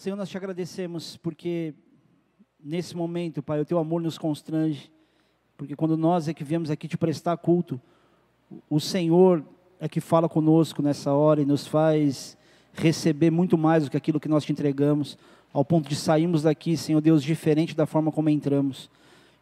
Senhor, nós te agradecemos porque nesse momento, Pai, o teu amor nos constrange, porque quando nós é que viemos aqui te prestar culto, o Senhor é que fala conosco nessa hora e nos faz receber muito mais do que aquilo que nós te entregamos, ao ponto de sairmos daqui, Senhor Deus, diferente da forma como entramos.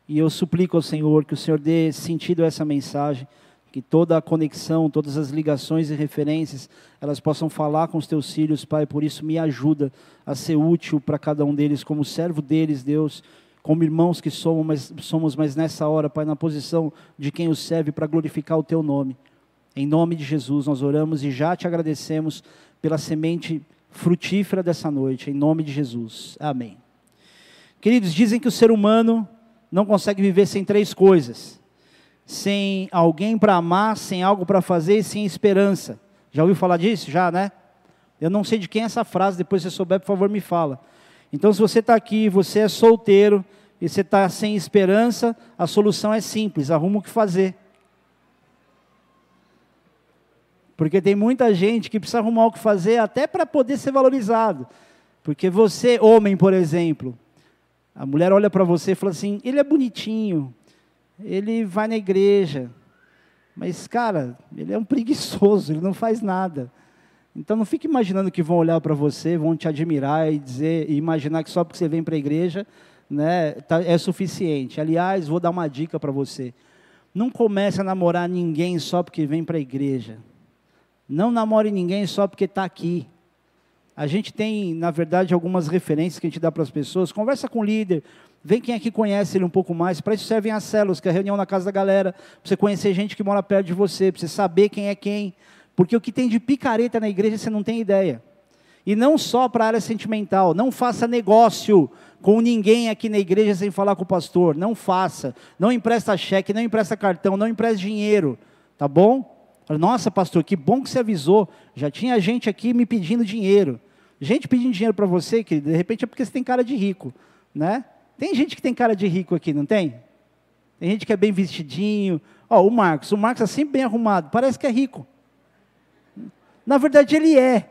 E eu suplico ao Senhor que o Senhor dê sentido a essa mensagem, que toda a conexão, todas as ligações e referências, elas possam falar com os teus filhos, Pai, por isso me ajuda a ser útil para cada um deles, como servo deles, Deus, como irmãos que somos mas, somos, mas nessa hora, Pai, na posição de quem os serve para glorificar o teu nome. Em nome de Jesus nós oramos e já te agradecemos pela semente frutífera dessa noite, em nome de Jesus. Amém. Queridos, dizem que o ser humano não consegue viver sem três coisas: sem alguém para amar, sem algo para fazer e sem esperança. Já ouviu falar disso? Já, né? Eu não sei de quem é essa frase, depois se souber, por favor, me fala. Então, se você está aqui, você é solteiro e você está sem esperança, a solução é simples: arruma o que fazer. Porque tem muita gente que precisa arrumar o que fazer até para poder ser valorizado. Porque você, homem, por exemplo, a mulher olha para você e fala assim: ele é bonitinho, ele vai na igreja, mas, cara, ele é um preguiçoso, ele não faz nada. Então não fique imaginando que vão olhar para você, vão te admirar e dizer, e imaginar que só porque você vem para a igreja né, tá, é suficiente. Aliás, vou dar uma dica para você. Não comece a namorar ninguém só porque vem para a igreja. Não namore ninguém só porque está aqui. A gente tem, na verdade, algumas referências que a gente dá para as pessoas. Conversa com o líder, vem quem aqui conhece ele um pouco mais. Para isso servem as células, que é a reunião na casa da galera, para você conhecer gente que mora perto de você, para você saber quem é quem. Porque o que tem de picareta na igreja você não tem ideia. E não só para a área sentimental. Não faça negócio com ninguém aqui na igreja sem falar com o pastor. Não faça. Não empresta cheque, não empresta cartão, não empresta dinheiro. Tá bom? Nossa, pastor, que bom que você avisou. Já tinha gente aqui me pedindo dinheiro. Gente pedindo dinheiro para você, que de repente é porque você tem cara de rico, né? Tem gente que tem cara de rico aqui, não tem? Tem gente que é bem vestidinho. Ó, o Marcos, o Marcos é sempre bem arrumado, parece que é rico. Na verdade, ele é.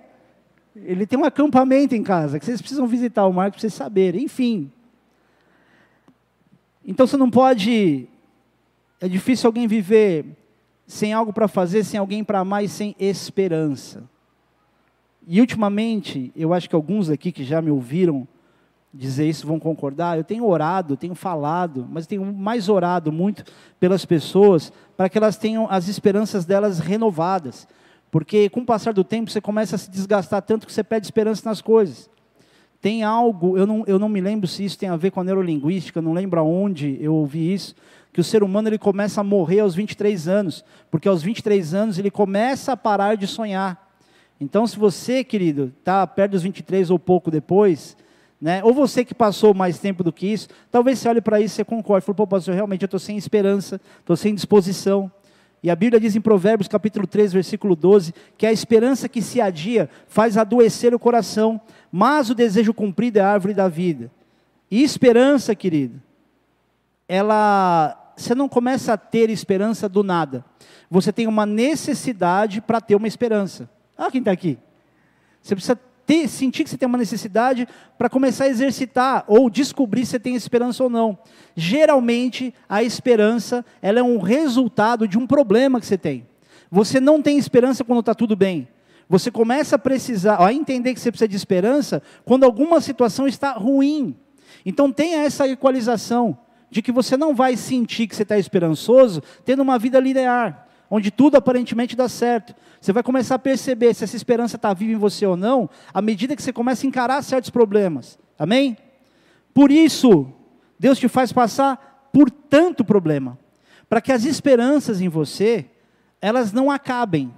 Ele tem um acampamento em casa, que vocês precisam visitar o Marcos para vocês saberem. Enfim. Então você não pode. É difícil alguém viver sem algo para fazer, sem alguém para amar e sem esperança. E ultimamente, eu acho que alguns aqui que já me ouviram dizer isso vão concordar. Eu tenho orado, tenho falado, mas tenho mais orado muito pelas pessoas para que elas tenham as esperanças delas renovadas. Porque com o passar do tempo você começa a se desgastar tanto que você pede esperança nas coisas. Tem algo, eu não, eu não me lembro se isso tem a ver com a neurolinguística, não lembro aonde eu ouvi isso, que o ser humano ele começa a morrer aos 23 anos, porque aos 23 anos ele começa a parar de sonhar. Então, se você, querido, está perto dos 23 ou pouco depois, né, ou você que passou mais tempo do que isso, talvez você olhe para isso e concorde. Fale, pô, pastor, realmente eu estou sem esperança, estou sem disposição. E a Bíblia diz em Provérbios capítulo 3, versículo 12, que a esperança que se adia faz adoecer o coração, mas o desejo cumprido é a árvore da vida. E esperança, querido, ela você não começa a ter esperança do nada. Você tem uma necessidade para ter uma esperança. Ah, quem está aqui? Você precisa ter, sentir que você tem uma necessidade para começar a exercitar ou descobrir se você tem esperança ou não. Geralmente, a esperança ela é um resultado de um problema que você tem. Você não tem esperança quando está tudo bem. Você começa a precisar, a entender que você precisa de esperança quando alguma situação está ruim. Então tenha essa equalização de que você não vai sentir que você está esperançoso tendo uma vida linear, onde tudo aparentemente dá certo. Você vai começar a perceber se essa esperança está viva em você ou não, à medida que você começa a encarar certos problemas. Amém? Por isso, Deus te faz passar por tanto problema, para que as esperanças em você, elas não acabem.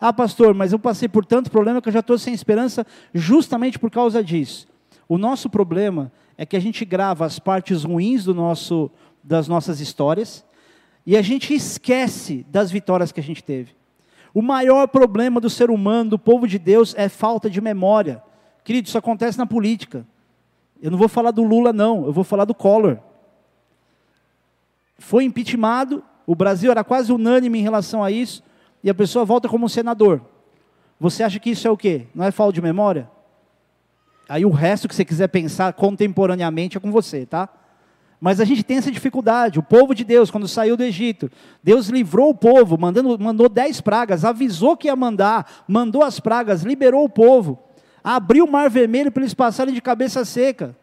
Ah, pastor, mas eu passei por tanto problema que eu já estou sem esperança justamente por causa disso. O nosso problema é que a gente grava as partes ruins do nosso, das nossas histórias e a gente esquece das vitórias que a gente teve. O maior problema do ser humano, do povo de Deus, é falta de memória. Querido, isso acontece na política. Eu não vou falar do Lula, não, eu vou falar do Collor. Foi impeachmentado, o Brasil era quase unânime em relação a isso, e a pessoa volta como senador. Você acha que isso é o quê? Não é falta de memória? Aí o resto que você quiser pensar contemporaneamente é com você, tá? Mas a gente tem essa dificuldade. O povo de Deus, quando saiu do Egito, Deus livrou o povo, mandando, mandou dez pragas, avisou que ia mandar, mandou as pragas, liberou o povo, abriu o mar vermelho para eles passarem de cabeça seca.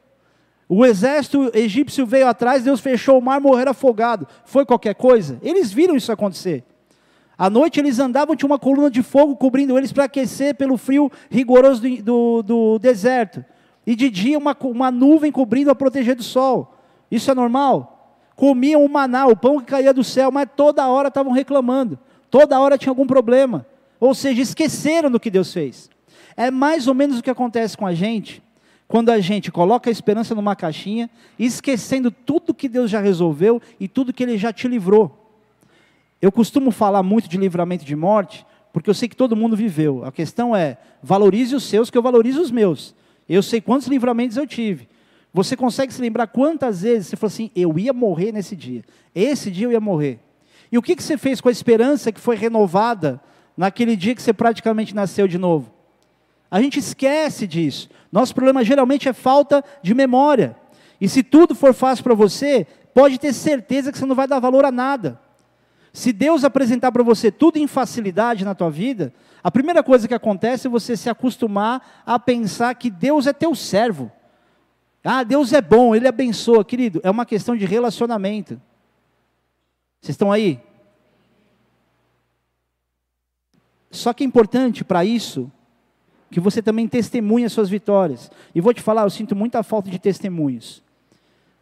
O exército egípcio veio atrás, Deus fechou o mar, morreram afogados. Foi qualquer coisa? Eles viram isso acontecer. À noite eles andavam, tinha uma coluna de fogo cobrindo eles para aquecer pelo frio rigoroso do, do, do, deserto. E de dia uma, uma nuvem cobrindo a proteger do sol. Isso é normal? Comiam o maná, o pão que caía do céu, mas toda hora estavam reclamando. Toda hora tinha algum problema. Ou seja, esqueceram do que Deus fez. É mais ou menos o que acontece com a gente quando a gente coloca a esperança numa caixinha, esquecendo tudo que Deus já resolveu e tudo que Ele já te livrou. Eu costumo falar muito de livramento de morte, porque eu sei que todo mundo viveu. A questão é, valorize os seus, que eu valorizo os meus. Eu sei quantos livramentos eu tive. Você consegue se lembrar quantas vezes você falou assim, eu ia morrer nesse dia. Esse dia eu ia morrer. E o que, que você fez com a esperança que foi renovada naquele dia que você praticamente nasceu de novo? A gente esquece disso. Nosso problema geralmente é falta de memória. E se tudo for fácil para você, pode ter certeza que você não vai dar valor a nada. Se Deus apresentar para você tudo em facilidade na tua vida, a primeira coisa que acontece é você se acostumar a pensar que Deus é teu servo. Ah, Deus é bom, Ele abençoa. Querido, é uma questão de relacionamento. Vocês estão aí? Só que é importante para isso que você também testemunhe as suas vitórias. E vou te falar, eu sinto muita falta de testemunhos.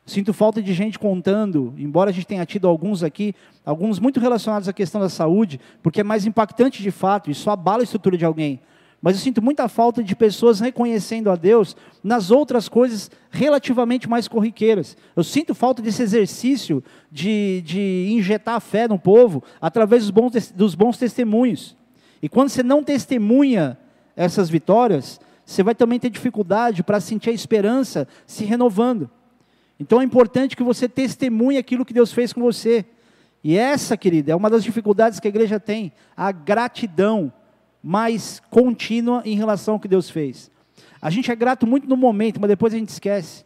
Sinto falta de gente contando, embora a gente tenha tido alguns aqui, alguns muito relacionados à questão da saúde, porque é mais impactante de fato, isso abala a estrutura de alguém. Mas eu sinto muita falta de pessoas reconhecendo a Deus nas outras coisas relativamente mais corriqueiras. Eu sinto falta desse exercício de, de injetar fé no povo através dos bons, dos bons testemunhos. E quando você não testemunha essas vitórias, você vai também ter dificuldade para sentir a esperança se renovando. Então é importante que você testemunhe aquilo que Deus fez com você. E essa, querida, é uma das dificuldades que a igreja tem, a gratidão mais contínua em relação ao que Deus fez. A gente é grato muito no momento, mas depois a gente esquece.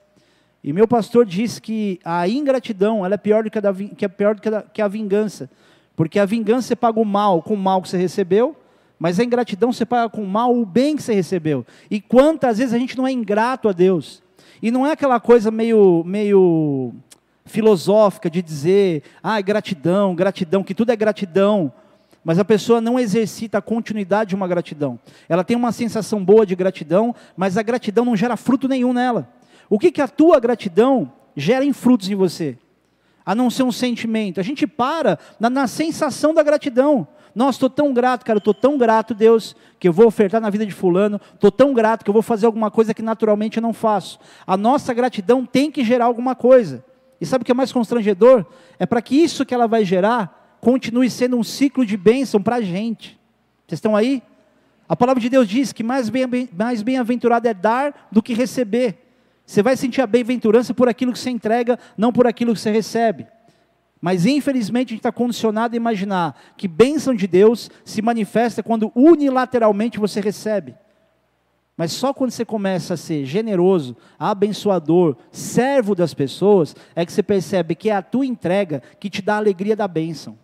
E meu pastor diz que a ingratidão ela é pior do que a, que é pior do que a, que a vingança. Porque a vingança você paga o mal com o mal que você recebeu, mas a ingratidão você paga com mal o bem que você recebeu. E quantas vezes a gente não é ingrato a Deus? E não é aquela coisa meio, meio filosófica de dizer, ah, gratidão, gratidão, que tudo é gratidão. Mas a pessoa não exercita a continuidade de uma gratidão. Ela tem uma sensação boa de gratidão, mas a gratidão não gera fruto nenhum nela. O que, que a tua gratidão gera em frutos em você? A não ser um sentimento. A gente para na, na sensação da gratidão. Nossa, estou tão grato, cara, estou tão grato, Deus, que eu vou ofertar na vida de fulano, estou tão grato que eu vou fazer alguma coisa que naturalmente eu não faço. A nossa gratidão tem que gerar alguma coisa. E sabe o que é mais constrangedor? É para que isso que ela vai gerar continue sendo um ciclo de bênção para a gente. Vocês estão aí? A palavra de Deus diz que mais bem-aventurado bem é dar do que receber. Você vai sentir a bem-aventurança por aquilo que você entrega, não por aquilo que você recebe. Mas infelizmente a gente está condicionado a imaginar que bênção de Deus se manifesta quando unilateralmente você recebe. Mas só quando você começa a ser generoso, abençoador, servo das pessoas, é que você percebe que é a tua entrega que te dá a alegria da bênção.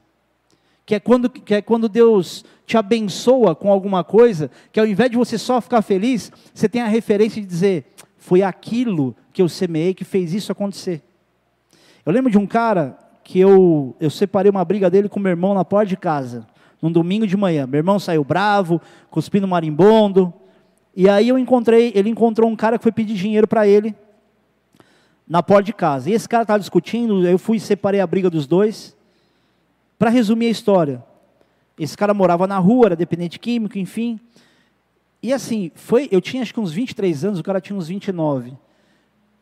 Que é, quando, que é quando Deus te abençoa com alguma coisa, que ao invés de você só ficar feliz, você tem a referência de dizer: foi aquilo que eu semeei que fez isso acontecer. Eu lembro de um cara que eu, eu separei uma briga dele com meu irmão na porta de casa, num domingo de manhã. Meu irmão saiu bravo, cuspindo marimbondo. E aí eu encontrei, ele encontrou um cara que foi pedir dinheiro para ele na porta de casa. E esse cara estava discutindo, eu fui e separei a briga dos dois. Para resumir a história, esse cara morava na rua, era dependente químico, enfim. E assim, foi, eu tinha acho que uns 23 anos, o cara tinha uns 29.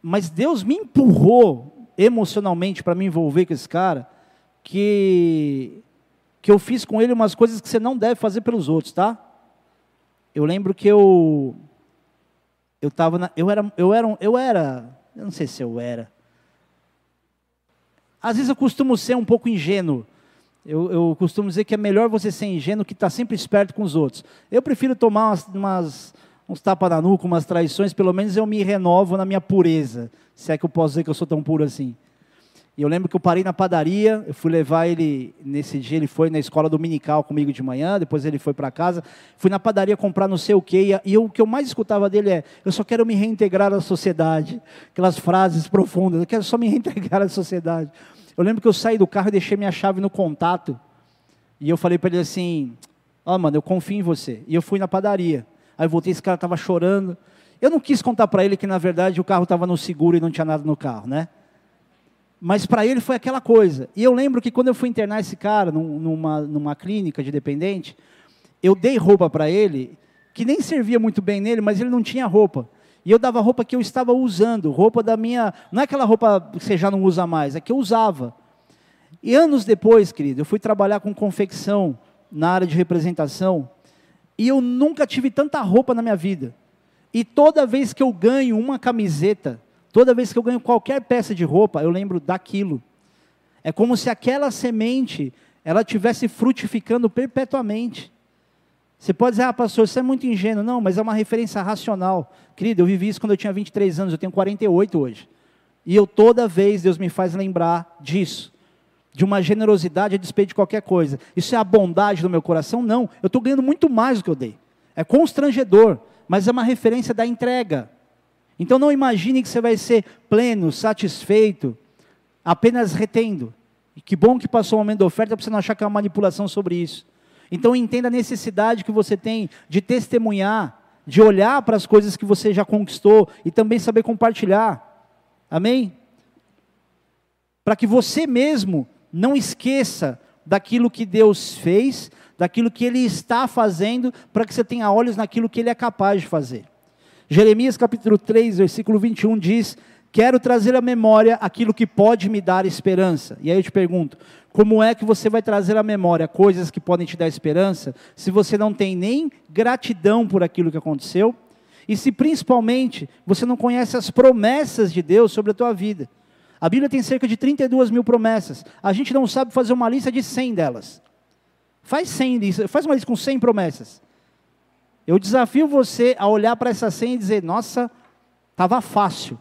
Mas Deus me empurrou emocionalmente para me envolver com esse cara, que, que eu fiz com ele umas coisas que você não deve fazer pelos outros, tá? Eu lembro que eu eu tava na, eu era eu era eu era, eu não sei se eu era. Às vezes eu costumo ser um pouco ingênuo. Eu, eu costumo dizer que é melhor você ser ingênuo que estar tá sempre esperto com os outros. Eu prefiro tomar umas, umas uns tapas na nuca, umas traições, pelo menos eu me renovo na minha pureza. Se é que eu posso dizer que eu sou tão puro assim. E eu lembro que eu parei na padaria, eu fui levar ele, nesse dia ele foi na escola dominical comigo de manhã, depois ele foi para casa, fui na padaria comprar não sei o quê, e o que eu mais escutava dele é, eu só quero me reintegrar à sociedade, aquelas frases profundas, eu quero só me reintegrar à sociedade. Eu lembro que eu saí do carro e deixei minha chave no contato, e eu falei para ele assim, ó oh, mano, eu confio em você, e eu fui na padaria, aí voltei, esse cara estava chorando, eu não quis contar para ele que na verdade o carro estava no seguro e não tinha nada no carro, né? Mas para ele foi aquela coisa. E eu lembro que quando eu fui internar esse cara numa, numa clínica de dependente, eu dei roupa para ele, que nem servia muito bem nele, mas ele não tinha roupa. E eu dava roupa que eu estava usando, roupa da minha. Não é aquela roupa que você já não usa mais, é que eu usava. E anos depois, querido, eu fui trabalhar com confecção na área de representação, e eu nunca tive tanta roupa na minha vida. E toda vez que eu ganho uma camiseta, Toda vez que eu ganho qualquer peça de roupa, eu lembro daquilo. É como se aquela semente ela tivesse frutificando perpetuamente. Você pode dizer, ah, pastor, isso é muito ingênuo. Não, mas é uma referência racional. Querido, eu vivi isso quando eu tinha 23 anos, eu tenho 48 hoje. E eu toda vez, Deus me faz lembrar disso. De uma generosidade a despeito de qualquer coisa. Isso é a bondade do meu coração? Não. Eu estou ganhando muito mais do que eu dei. É constrangedor, mas é uma referência da entrega. Então não imagine que você vai ser pleno, satisfeito, apenas retendo. E que bom que passou o momento da oferta para você não achar que é uma manipulação sobre isso. Então entenda a necessidade que você tem de testemunhar, de olhar para as coisas que você já conquistou e também saber compartilhar. Amém? Para que você mesmo não esqueça daquilo que Deus fez, daquilo que Ele está fazendo, para que você tenha olhos naquilo que Ele é capaz de fazer. Jeremias capítulo 3, versículo 21 diz: Quero trazer à memória aquilo que pode me dar esperança. E aí eu te pergunto: como é que você vai trazer à memória coisas que podem te dar esperança, se você não tem nem gratidão por aquilo que aconteceu? E se principalmente você não conhece as promessas de Deus sobre a tua vida? A Bíblia tem cerca de 32 mil promessas. A gente não sabe fazer uma lista de 100 delas. Faz 100 faz uma lista com 100 promessas. Eu desafio você a olhar para essa senha e dizer: nossa, estava fácil.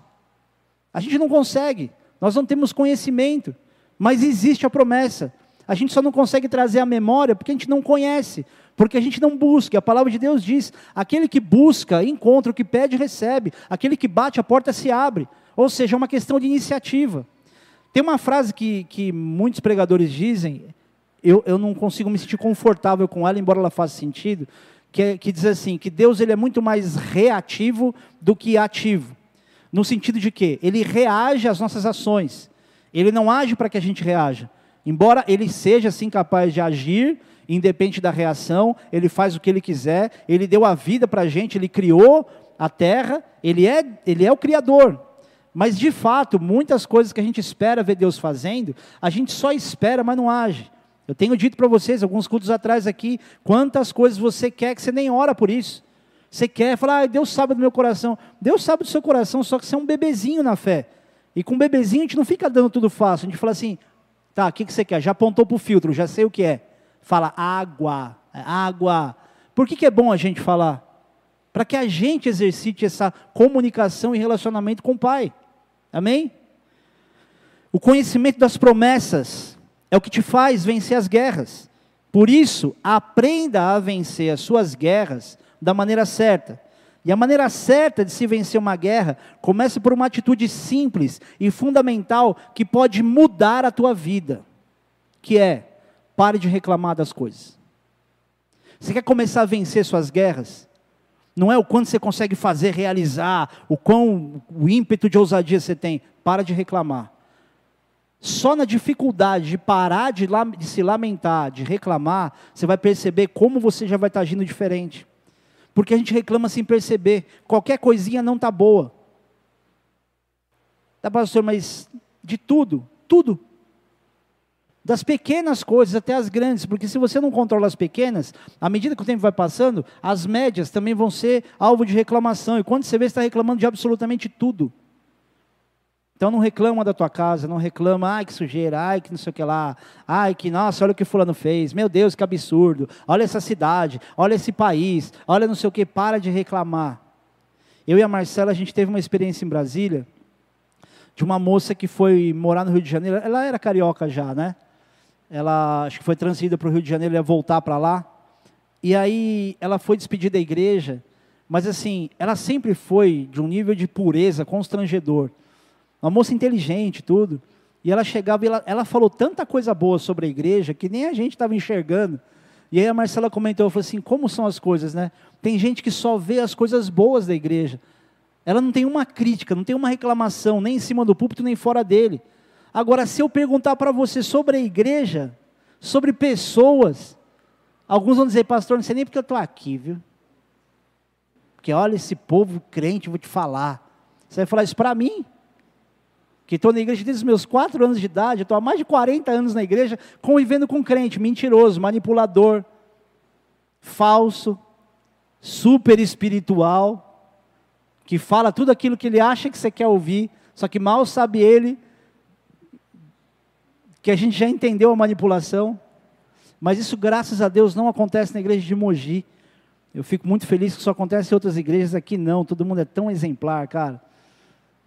A gente não consegue, nós não temos conhecimento, mas existe a promessa. A gente só não consegue trazer a memória porque a gente não conhece, porque a gente não busca. A palavra de Deus diz: aquele que busca, encontra, o que pede, recebe, aquele que bate, a porta se abre. Ou seja, é uma questão de iniciativa. Tem uma frase que, que muitos pregadores dizem, eu, eu não consigo me sentir confortável com ela, embora ela faça sentido, que, que diz assim, que Deus ele é muito mais reativo do que ativo. No sentido de que ele reage às nossas ações. Ele não age para que a gente reaja. Embora ele seja assim capaz de agir, independente da reação, ele faz o que ele quiser, ele deu a vida para a gente, ele criou a terra, ele é, ele é o Criador. Mas de fato, muitas coisas que a gente espera ver Deus fazendo, a gente só espera, mas não age. Eu tenho dito para vocês, alguns cultos atrás aqui, quantas coisas você quer que você nem ora por isso. Você quer falar, ah, Deus sabe do meu coração. Deus sabe do seu coração, só que você é um bebezinho na fé. E com um bebezinho a gente não fica dando tudo fácil. A gente fala assim, tá, o que, que você quer? Já apontou para o filtro, já sei o que é. Fala água, é água. Por que, que é bom a gente falar? Para que a gente exercite essa comunicação e relacionamento com o Pai. Amém? O conhecimento das promessas é o que te faz vencer as guerras. Por isso, aprenda a vencer as suas guerras da maneira certa. E a maneira certa de se vencer uma guerra começa por uma atitude simples e fundamental que pode mudar a tua vida, que é pare de reclamar das coisas. Você quer começar a vencer suas guerras? Não é o quanto você consegue fazer, realizar, o quão o ímpeto de ousadia você tem. Para de reclamar. Só na dificuldade de parar de, de, se lamentar, de reclamar, você vai perceber como você já vai estar agindo diferente. Porque a gente reclama sem perceber. Qualquer coisinha não está boa. Tá, pastor, mas de tudo, tudo. Das pequenas coisas até as grandes, porque se você não controla as pequenas, à medida que o tempo vai passando, as médias também vão ser alvo de reclamação. E quando você vê, você está reclamando de absolutamente tudo. Então não reclama da tua casa, não reclama, ai que sujeira, ai que não sei o que lá, ai que nossa, olha o que fulano fez, meu Deus, que absurdo, olha essa cidade, olha esse país, olha não sei o que, para de reclamar. Eu e a Marcela, a gente teve uma experiência em Brasília, de uma moça que foi morar no Rio de Janeiro, ela era carioca já, né? Ela, acho que foi transferida para o Rio de Janeiro, ia voltar para lá, e aí ela foi despedida da igreja, mas assim, ela sempre foi de um nível de pureza constrangedor, uma moça inteligente, tudo. E ela chegava e ela, ela falou tanta coisa boa sobre a igreja que nem a gente estava enxergando. E aí a Marcela comentou, falou assim, como são as coisas, né? Tem gente que só vê as coisas boas da igreja. Ela não tem uma crítica, não tem uma reclamação, nem em cima do púlpito, nem fora dele. Agora, se eu perguntar para você sobre a igreja, sobre pessoas, alguns vão dizer, pastor, não sei nem porque eu estou aqui, viu? Porque olha esse povo crente, vou te falar. Você vai falar isso para mim? Que estou na igreja desde os meus quatro anos de idade, estou há mais de 40 anos na igreja, convivendo com crente, mentiroso, manipulador, falso, super espiritual, que fala tudo aquilo que ele acha que você quer ouvir, só que mal sabe ele que a gente já entendeu a manipulação. Mas isso, graças a Deus, não acontece na igreja de Mogi. Eu fico muito feliz que isso acontece em outras igrejas, aqui não, todo mundo é tão exemplar, cara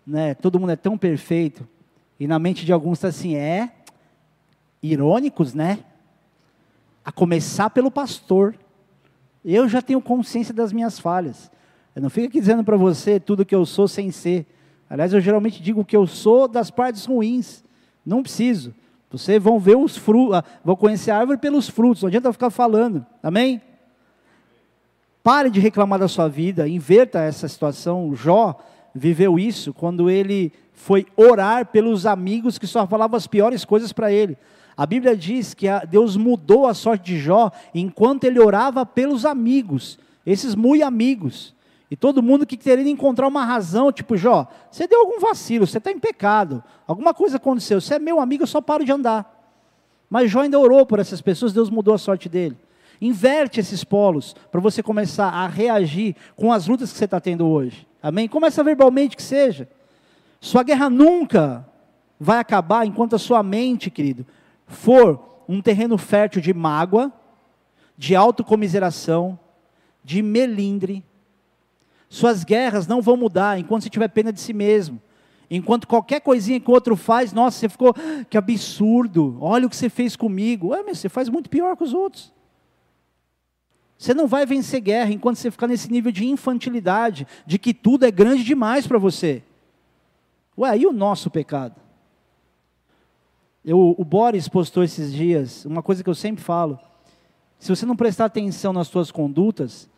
né, todo mundo é tão perfeito, e na mente de alguns está assim, é, irônicos, né? A começar pelo pastor. Eu já tenho consciência das minhas falhas. Eu não fico aqui dizendo para você tudo que eu sou sem ser. Aliás, eu geralmente digo que eu sou das partes ruins. Não preciso. Vocês vão ver os frutos, ah, vão conhecer a árvore pelos frutos. Não adianta ficar falando. Amém? Pare de reclamar da sua vida, inverta essa situação. Jó viveu isso quando ele foi orar pelos amigos que só falavam as piores coisas para ele. A Bíblia diz que Deus mudou a sorte de Jó enquanto ele orava pelos amigos, esses muito amigos. E todo mundo que queria encontrar uma razão, tipo, Jó, você deu algum vacilo, você está em pecado, alguma coisa aconteceu, você é meu amigo, eu só paro de andar. Mas Jó ainda orou por essas pessoas, Deus mudou a sorte dele. Inverte esses polos para você começar a reagir com as lutas que você está tendo hoje. Amém? Começa verbalmente que seja. Sua guerra nunca vai acabar enquanto a sua mente, querido, for um terreno fértil de mágoa, de autocomiseração, de melindre. Suas guerras não vão mudar enquanto você tiver pena de si mesmo. Enquanto qualquer coisinha que o outro faz, nossa, você ficou, que absurdo, olha o que você fez comigo. Ué, mas você faz muito pior que os outros. Você não vai vencer guerra enquanto você ficar nesse nível de infantilidade, de que tudo é grande demais para você. Ué, e o nosso pecado? Eu, o Boris postou esses dias uma coisa que eu sempre falo. Se você não prestar atenção nas suas condutas,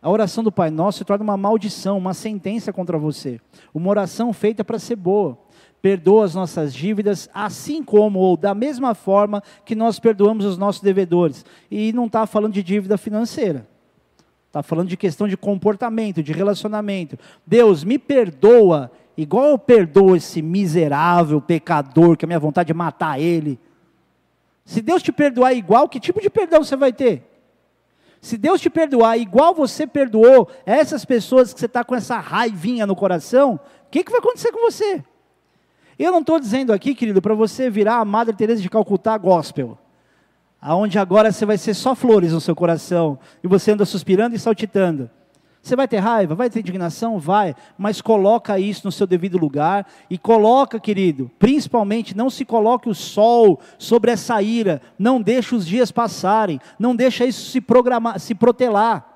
a oração do Pai Nosso se torna uma maldição, uma sentença contra você. Uma oração feita para ser boa perdoa as nossas dívidas, assim como ou da mesma forma que nós perdoamos os nossos devedores. E não está falando de dívida financeira. Está falando de questão de comportamento, de relacionamento. Deus, me perdoa, igual eu perdoo esse miserável pecador, que a minha vontade é matar ele. Se Deus te perdoar igual, que tipo de perdão você vai ter? Se Deus te perdoar igual você perdoou essas pessoas que você está com essa raivinha no coração, o que, que vai acontecer com você? Eu não estou dizendo aqui, querido, para você virar a Madre Teresa de Calcutá gospel, aonde agora você vai ser só flores no seu coração e você anda suspirando e saltitando. Você vai ter raiva, vai ter indignação, vai, mas coloca isso no seu devido lugar e coloca, querido, principalmente não se coloque o sol sobre essa ira, não deixe os dias passarem, não deixa isso se programar, se protelar.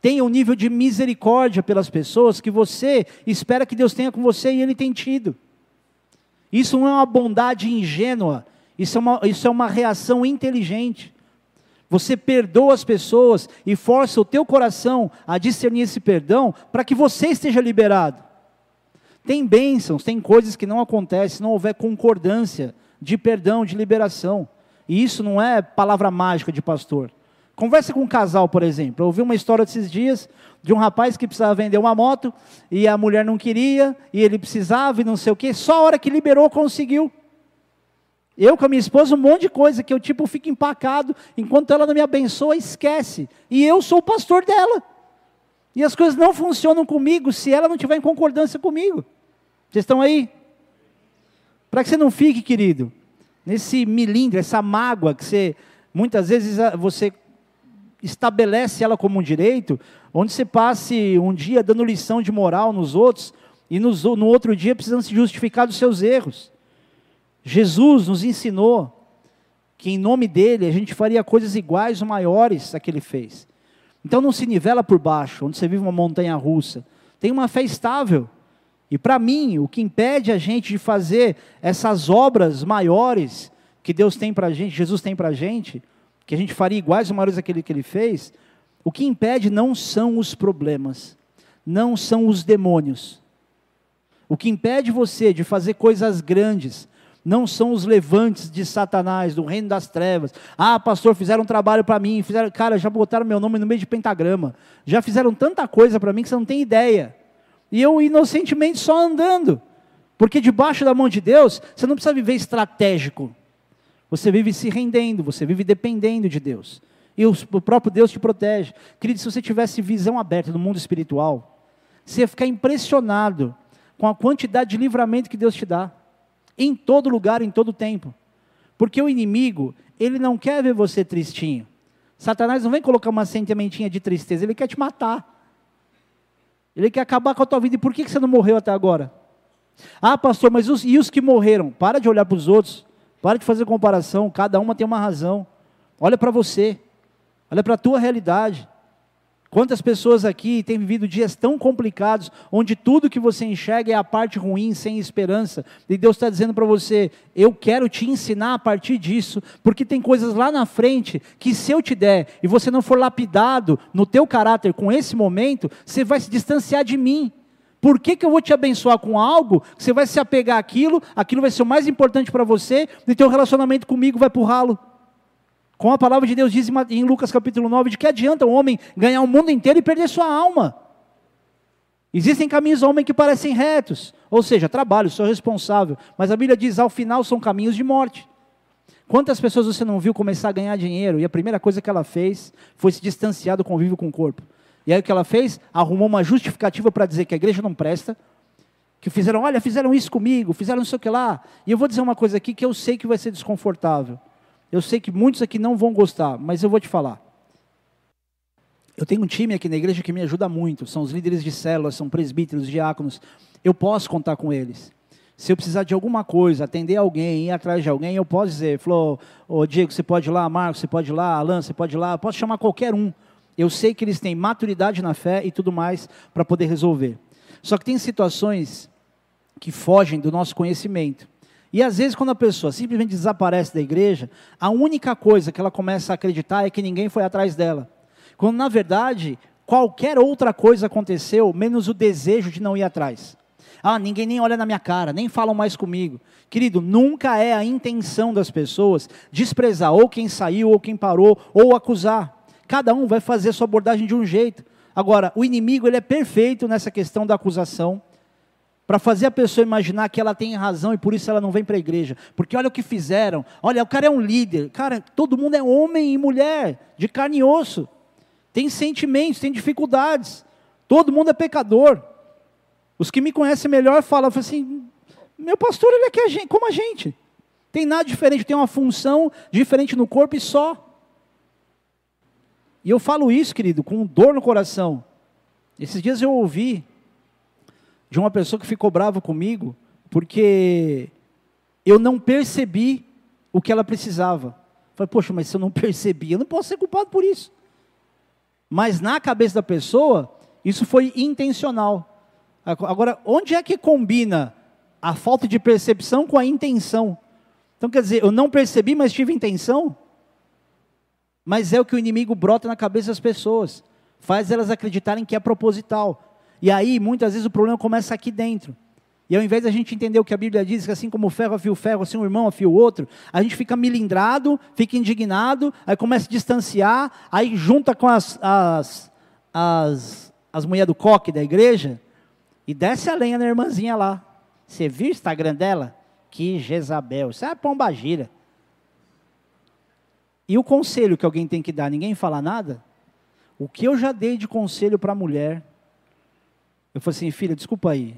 Tenha um nível de misericórdia pelas pessoas que você espera que Deus tenha com você e Ele tem tido. Isso não é uma bondade ingênua, isso é uma, isso é uma reação inteligente. Você perdoa as pessoas e força o teu coração a discernir esse perdão para que você esteja liberado. Tem bênçãos, tem coisas que não acontecem se não houver concordância de perdão, de liberação. E isso não é palavra mágica de pastor. Conversa com um casal, por exemplo. Eu ouvi uma história esses dias de um rapaz que precisava vender uma moto e a mulher não queria e ele precisava e não sei o que. Só a hora que liberou conseguiu. Eu com a minha esposa, um monte de coisa que eu tipo fico empacado, enquanto ela não me abençoa, esquece. E eu sou o pastor dela. E as coisas não funcionam comigo se ela não tiver em concordância comigo. Vocês estão aí? Para que você não fique, querido, nesse milindre, essa mágoa que você, muitas vezes, você estabelece ela como um direito, onde você passe um dia dando lição de moral nos outros e nos, no outro dia precisando se justificar dos seus erros. Jesus nos ensinou que em nome dele a gente faria coisas iguais ou maiores a que ele fez. Então não se nivela por baixo, onde você vive uma montanha russa. Tem uma fé estável. E para mim, o que impede a gente de fazer essas obras maiores que Deus tem para a gente, Jesus tem para a gente, que a gente faria iguais ou maiores àquele que ele fez, o que impede não são os problemas, não são os demônios. O que impede você de fazer coisas grandes, não são os levantes de Satanás, do reino das trevas. Ah, pastor, fizeram um trabalho para mim, fizeram, cara, já botaram meu nome no meio de pentagrama. Já fizeram tanta coisa para mim que você não tem ideia. E eu inocentemente só andando. Porque debaixo da mão de Deus, você não precisa viver estratégico. Você vive se rendendo, você vive dependendo de Deus. E o próprio Deus te protege. Querido, se você tivesse visão aberta no mundo espiritual, você ia ficar impressionado com a quantidade de livramento que Deus te dá. Em todo lugar, em todo tempo. Porque o inimigo, ele não quer ver você tristinho. Satanás não vem colocar uma sentimentinha de tristeza, ele quer te matar. Ele quer acabar com a tua vida. E por que você não morreu até agora? Ah, pastor, mas os, e os que morreram? Para de olhar para os outros. Para de fazer comparação. Cada uma tem uma razão. Olha para você. Olha para a tua realidade. Quantas pessoas aqui têm vivido dias tão complicados, onde tudo que você enxerga é a parte ruim, sem esperança, e Deus está dizendo para você: eu quero te ensinar a partir disso, porque tem coisas lá na frente que se eu te der e você não for lapidado no teu caráter com esse momento, você vai se distanciar de mim. Por que, que eu vou te abençoar com algo? Você vai se apegar àquilo, aquilo vai ser o mais importante para você, e teu relacionamento comigo vai para o ralo. Como a palavra de Deus diz em Lucas capítulo 9, de que adianta o homem ganhar o mundo inteiro e perder sua alma? Existem caminhos ao homem que parecem retos, ou seja, trabalho, sou responsável, mas a Bíblia diz, ao final são caminhos de morte. Quantas pessoas você não viu começar a ganhar dinheiro e a primeira coisa que ela fez foi se distanciar do convívio com o corpo? E aí o que ela fez? Arrumou uma justificativa para dizer que a igreja não presta, que fizeram, olha, fizeram isso comigo, fizeram não sei o que lá. E eu vou dizer uma coisa aqui que eu sei que vai ser desconfortável. Eu sei que muitos aqui não vão gostar, mas eu vou te falar. Eu tenho um time aqui na igreja que me ajuda muito. São os líderes de células, são presbíteros, diáconos. Eu posso contar com eles. Se eu precisar de alguma coisa, atender alguém, ir atrás de alguém, eu posso dizer, falou, ô Diego, você pode ir lá, Marcos, você pode ir lá, Alan, você pode ir lá, eu posso chamar qualquer um. Eu sei que eles têm maturidade na fé e tudo mais para poder resolver. Só que tem situações que fogem do nosso conhecimento. E às vezes, quando a pessoa simplesmente desaparece da igreja, a única coisa que ela começa a acreditar é que ninguém foi atrás dela. Quando, na verdade, qualquer outra coisa aconteceu, menos o desejo de não ir atrás. Ah, ninguém nem olha na minha cara, nem falam mais comigo. Querido, nunca é a intenção das pessoas desprezar ou quem saiu, ou quem parou, ou acusar. Cada um vai fazer sua abordagem de um jeito. Agora, o inimigo ele é perfeito nessa questão da acusação para fazer a pessoa imaginar que ela tem razão e por isso ela não vem para a igreja. Porque olha o que fizeram. Olha, o cara é um líder. Cara, todo mundo é homem e mulher, de carne e osso. Tem sentimentos, tem dificuldades. Todo mundo é pecador. Os que me conhecem melhor falam assim: meu pastor, ele é que a gente, como a gente. Tem nada diferente, tem uma função diferente no corpo e só. E eu falo isso, querido, com dor no coração. Esses dias eu ouvi de uma pessoa que ficou brava comigo porque eu não percebi o que ela precisava. Falei, poxa, mas se eu não percebi, eu não posso ser culpado por isso. Mas na cabeça da pessoa, isso foi intencional. Agora, onde é que combina a falta de percepção com a intenção? Então, quer dizer, eu não percebi, mas tive intenção? Mas é o que o inimigo brota na cabeça das pessoas, faz elas acreditarem que é proposital. E aí, muitas vezes, o problema começa aqui dentro. E ao invés da gente entender o que a Bíblia diz, que assim como o ferro afia o ferro, assim um irmão afia o outro, a gente fica milindrado, fica indignado, aí começa a distanciar, aí junta com as, as, as, as mulheres do coque da igreja e desce a lenha na irmãzinha lá. Você viu o Instagram dela? Que Jezabel, isso é pomba gira. E o conselho que alguém tem que dar, ninguém fala nada? O que eu já dei de conselho para a mulher, eu falei assim, filha, desculpa aí.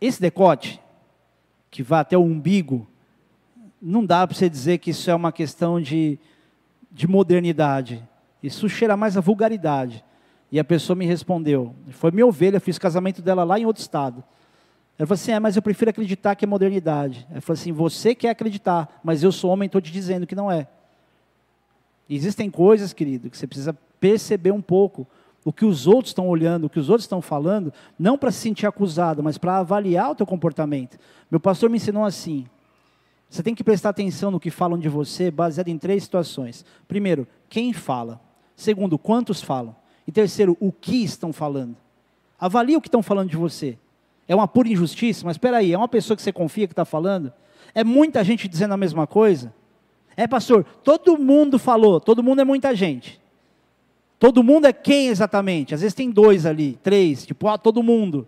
Esse decote, que vai até o umbigo, não dá para você dizer que isso é uma questão de, de modernidade. Isso cheira mais a vulgaridade. E a pessoa me respondeu: foi minha ovelha, fiz casamento dela lá em outro estado. Ela falou assim: é, mas eu prefiro acreditar que é modernidade. Ela falou assim: você quer acreditar, mas eu sou homem estou te dizendo que não é. Existem coisas, querido, que você precisa perceber um pouco o que os outros estão olhando, o que os outros estão falando, não para se sentir acusado, mas para avaliar o teu comportamento. Meu pastor me ensinou assim: você tem que prestar atenção no que falam de você, baseado em três situações. Primeiro, quem fala. Segundo, quantos falam. E terceiro, o que estão falando. Avalie o que estão falando de você. É uma pura injustiça, mas espera aí, é uma pessoa que você confia que está falando? É muita gente dizendo a mesma coisa? É, pastor, todo mundo falou, todo mundo é muita gente. Todo mundo é quem exatamente? Às vezes tem dois ali, três, tipo, ah, todo mundo.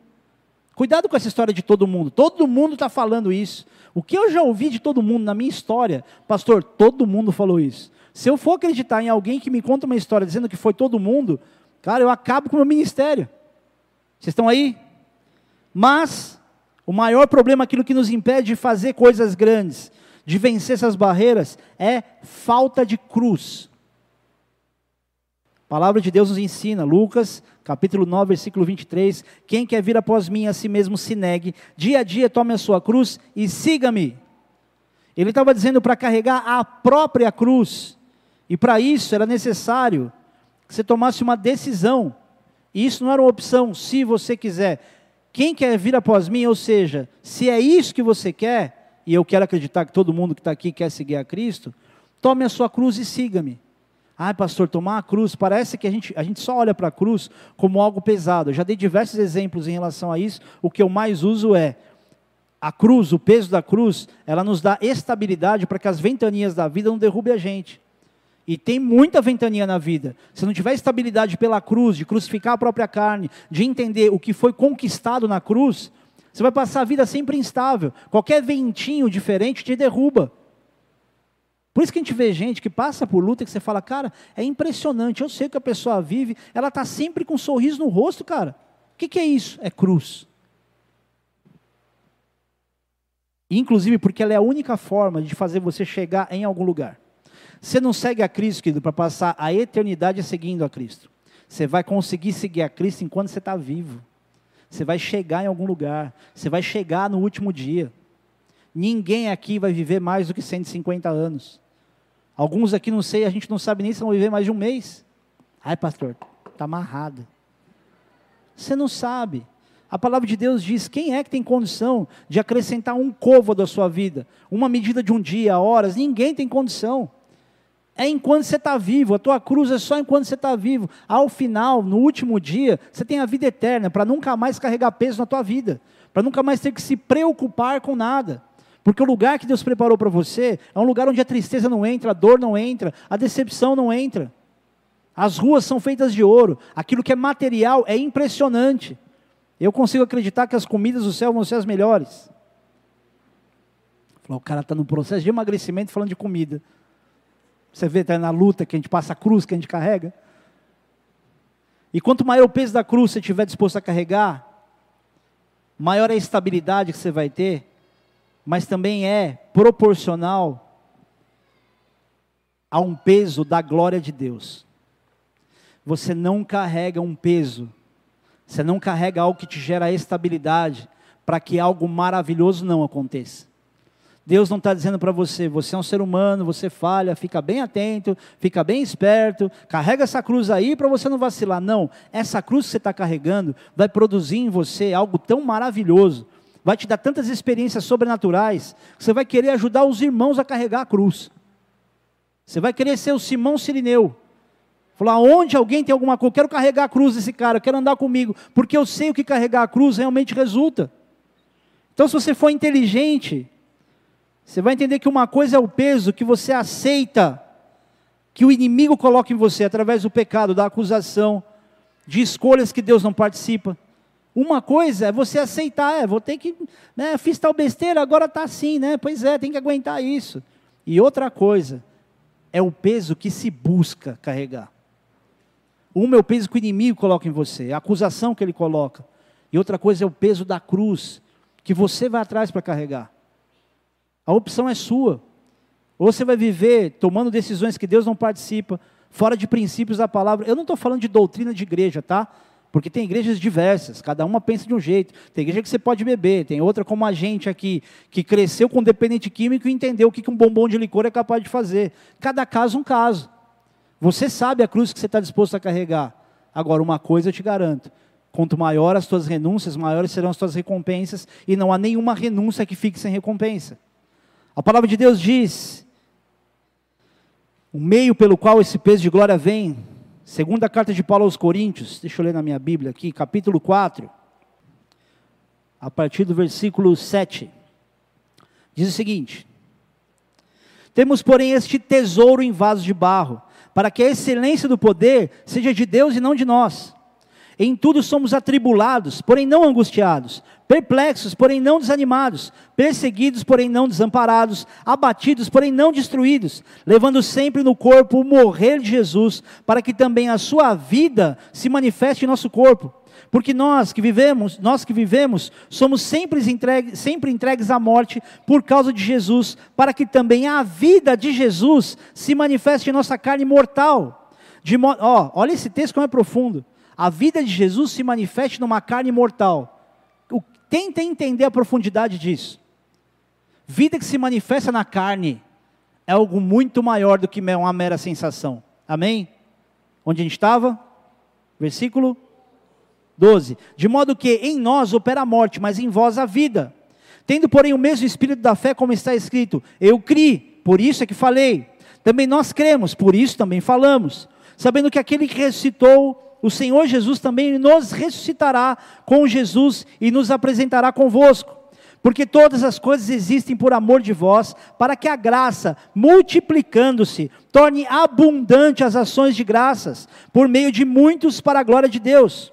Cuidado com essa história de todo mundo. Todo mundo está falando isso. O que eu já ouvi de todo mundo na minha história, pastor, todo mundo falou isso. Se eu for acreditar em alguém que me conta uma história dizendo que foi todo mundo, cara, eu acabo com o meu ministério. Vocês estão aí? Mas o maior problema, aquilo que nos impede de fazer coisas grandes, de vencer essas barreiras, é falta de cruz. A palavra de Deus nos ensina, Lucas, capítulo 9, versículo 23, quem quer vir após mim, a si mesmo se negue, dia a dia tome a sua cruz e siga-me. Ele estava dizendo para carregar a própria cruz, e para isso era necessário que você tomasse uma decisão, e isso não era uma opção, se você quiser. Quem quer vir após mim, ou seja, se é isso que você quer, e eu quero acreditar que todo mundo que está aqui quer seguir a Cristo, tome a sua cruz e siga-me. Ai, pastor, tomar a cruz, parece que a gente, a gente só olha para a cruz como algo pesado. Eu já dei diversos exemplos em relação a isso. O que eu mais uso é a cruz, o peso da cruz, ela nos dá estabilidade para que as ventanias da vida não derrubem a gente. E tem muita ventania na vida. Se não tiver estabilidade pela cruz, de crucificar a própria carne, de entender o que foi conquistado na cruz, você vai passar a vida sempre instável. Qualquer ventinho diferente te derruba. Por isso que a gente vê gente que passa por luta que você fala, cara, é impressionante. Eu sei que a pessoa vive, ela está sempre com um sorriso no rosto, cara. O que, que é isso? É cruz. Inclusive porque ela é a única forma de fazer você chegar em algum lugar. Você não segue a Cristo, querido, para passar a eternidade seguindo a Cristo. Você vai conseguir seguir a Cristo enquanto você está vivo. Você vai chegar em algum lugar. Você vai chegar no último dia. Ninguém aqui vai viver mais do que 150 anos. Alguns aqui não sei, a gente não sabe nem se vão viver mais de um mês. Ai, pastor, está amarrado. Você não sabe. A palavra de Deus diz: quem é que tem condição de acrescentar um côvado à sua vida? Uma medida de um dia, horas? Ninguém tem condição. É enquanto você está vivo, a tua cruz é só enquanto você está vivo. Ao final, no último dia, você tem a vida eterna, para nunca mais carregar peso na tua vida, para nunca mais ter que se preocupar com nada. Porque o lugar que Deus preparou para você é um lugar onde a tristeza não entra, a dor não entra, a decepção não entra. As ruas são feitas de ouro, aquilo que é material é impressionante. Eu consigo acreditar que as comidas do céu vão ser as melhores. O cara está no processo de emagrecimento falando de comida. Você vê, está na luta que a gente passa a cruz que a gente carrega. E quanto maior o peso da cruz você estiver disposto a carregar, maior é a estabilidade que você vai ter mas também é proporcional a um peso da glória de Deus. Você não carrega um peso, você não carrega algo que te gera estabilidade para que algo maravilhoso não aconteça. Deus não está dizendo para você, você é um ser humano, você falha, fica bem atento, fica bem esperto, carrega essa cruz aí para você não vacilar. Não, essa cruz que você está carregando vai produzir em você algo tão maravilhoso, vai te dar tantas experiências sobrenaturais, que você vai querer ajudar os irmãos a carregar a cruz. Você vai querer ser o Simão Sirineu. Falar, onde alguém tem alguma coisa, quero carregar a cruz desse cara, quero andar comigo, porque eu sei o que carregar a cruz realmente resulta. Então, se você for inteligente, você vai entender que uma coisa é o peso que você aceita, que o inimigo coloca em você através do pecado, da acusação, de escolhas que Deus não participa. Uma coisa é você aceitar, é, vou ter que, né, fiz tal besteira, agora está assim, né? Pois é, tem que aguentar isso. E outra coisa é o peso que se busca carregar. Uma é o peso que o inimigo coloca em você, a acusação que ele coloca. E outra coisa é o peso da cruz que você vai atrás para carregar. A opção é sua. Ou você vai viver tomando decisões que Deus não participa, fora de princípios da palavra. Eu não estou falando de doutrina de igreja, tá? Porque tem igrejas diversas, cada uma pensa de um jeito. Tem igreja que você pode beber, tem outra como a gente aqui, que cresceu com dependente químico e entendeu o que um bombom de licor é capaz de fazer. Cada caso um caso. Você sabe a cruz que você está disposto a carregar. Agora, uma coisa eu te garanto: quanto maior as tuas renúncias, maiores serão as tuas recompensas, e não há nenhuma renúncia que fique sem recompensa. A palavra de Deus diz: o meio pelo qual esse peso de glória vem Segunda carta de Paulo aos Coríntios, deixa eu ler na minha Bíblia aqui, capítulo 4, a partir do versículo 7. Diz o seguinte: Temos, porém, este tesouro em vasos de barro, para que a excelência do poder seja de Deus e não de nós. Em tudo somos atribulados, porém não angustiados, perplexos, porém não desanimados, perseguidos, porém não desamparados, abatidos, porém não destruídos, levando sempre no corpo o morrer de Jesus, para que também a sua vida se manifeste em nosso corpo. Porque nós que vivemos, nós que vivemos, somos sempre entregues, sempre entregues à morte por causa de Jesus, para que também a vida de Jesus se manifeste em nossa carne mortal. De, ó, olha esse texto como é profundo a vida de Jesus se manifeste numa carne mortal. Tenta entender a profundidade disso. Vida que se manifesta na carne é algo muito maior do que uma mera sensação. Amém? Onde a gente estava? Versículo 12. De modo que em nós opera a morte, mas em vós a vida. Tendo, porém, o mesmo espírito da fé, como está escrito: Eu criei, por isso é que falei. Também nós cremos, por isso também falamos. Sabendo que aquele que ressuscitou o Senhor Jesus também nos ressuscitará com Jesus e nos apresentará convosco. Porque todas as coisas existem por amor de vós, para que a graça, multiplicando-se, torne abundante as ações de graças, por meio de muitos para a glória de Deus.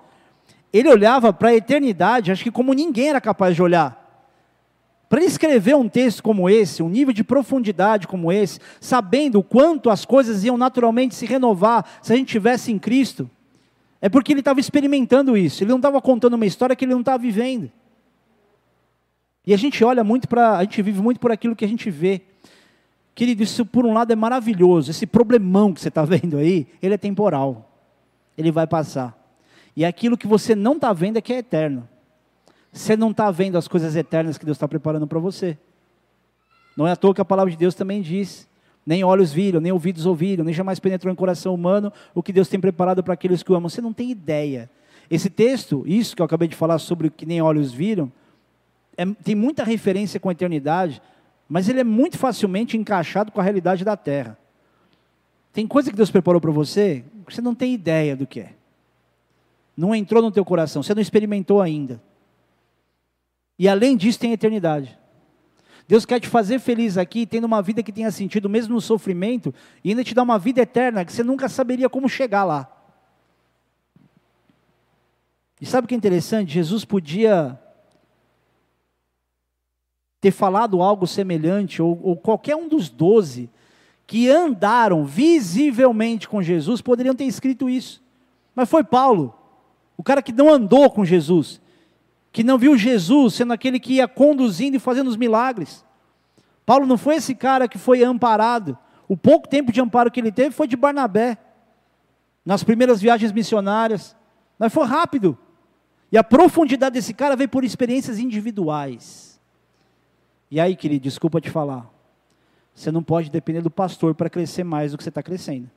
ele olhava para a eternidade, acho que como ninguém era capaz de olhar. Para ele escrever um texto como esse, um nível de profundidade como esse, sabendo o quanto as coisas iam naturalmente se renovar se a gente tivesse em Cristo, é porque ele estava experimentando isso, ele não estava contando uma história que ele não estava vivendo. E a gente olha muito para, a gente vive muito por aquilo que a gente vê. Querido, isso por um lado é maravilhoso, esse problemão que você está vendo aí, ele é temporal, ele vai passar. E aquilo que você não está vendo é que é eterno. Você não está vendo as coisas eternas que Deus está preparando para você. Não é à toa que a palavra de Deus também diz: nem olhos viram, nem ouvidos ouviram, nem jamais penetrou em coração humano o que Deus tem preparado para aqueles que o amam. Você não tem ideia. Esse texto, isso que eu acabei de falar sobre o que nem olhos viram, é, tem muita referência com a eternidade, mas ele é muito facilmente encaixado com a realidade da terra. Tem coisa que Deus preparou para você que você não tem ideia do que é. Não entrou no teu coração, você não experimentou ainda. E além disso, tem a eternidade. Deus quer te fazer feliz aqui, tendo uma vida que tenha sentido, mesmo no sofrimento, e ainda te dar uma vida eterna que você nunca saberia como chegar lá. E sabe o que é interessante? Jesus podia ter falado algo semelhante, ou, ou qualquer um dos doze que andaram visivelmente com Jesus poderiam ter escrito isso. Mas foi Paulo. O cara que não andou com Jesus, que não viu Jesus sendo aquele que ia conduzindo e fazendo os milagres. Paulo não foi esse cara que foi amparado. O pouco tempo de amparo que ele teve foi de Barnabé, nas primeiras viagens missionárias. Mas foi rápido. E a profundidade desse cara veio por experiências individuais. E aí, querido, desculpa te falar. Você não pode depender do pastor para crescer mais do que você está crescendo.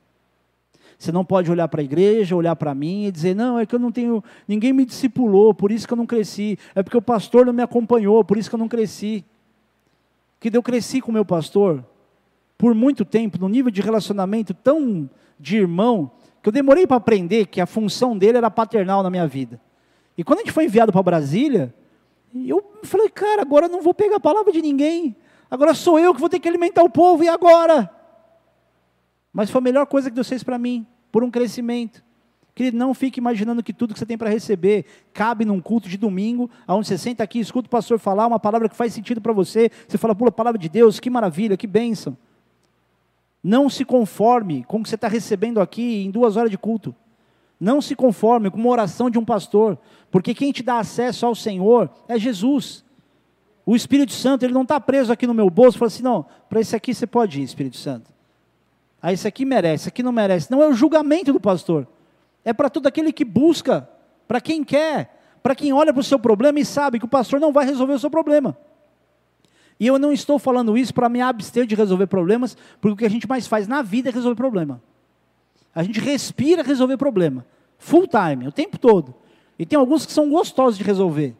Você não pode olhar para a igreja, olhar para mim e dizer, não, é que eu não tenho, ninguém me discipulou, por isso que eu não cresci. É porque o pastor não me acompanhou, por isso que eu não cresci. Que eu cresci com o meu pastor por muito tempo, num nível de relacionamento tão de irmão, que eu demorei para aprender que a função dele era paternal na minha vida. E quando a gente foi enviado para Brasília, eu falei, cara, agora eu não vou pegar a palavra de ninguém. Agora sou eu que vou ter que alimentar o povo, e agora? Mas foi a melhor coisa que Deus fez para mim, por um crescimento. Querido, não fique imaginando que tudo que você tem para receber cabe num culto de domingo, onde você senta aqui, escuta o pastor falar uma palavra que faz sentido para você, você fala, pula, palavra de Deus, que maravilha, que bênção. Não se conforme com o que você está recebendo aqui em duas horas de culto. Não se conforme com uma oração de um pastor, porque quem te dá acesso ao Senhor é Jesus. O Espírito Santo, ele não está preso aqui no meu bolso, fala assim, não, para esse aqui você pode ir, Espírito Santo. Ah, esse aqui merece, esse aqui não merece. Não é o julgamento do pastor é para todo aquele que busca, para quem quer, para quem olha para o seu problema e sabe que o pastor não vai resolver o seu problema. E eu não estou falando isso para me abster de resolver problemas, porque o que a gente mais faz na vida é resolver problema. A gente respira resolver problema, full time, o tempo todo. E tem alguns que são gostosos de resolver.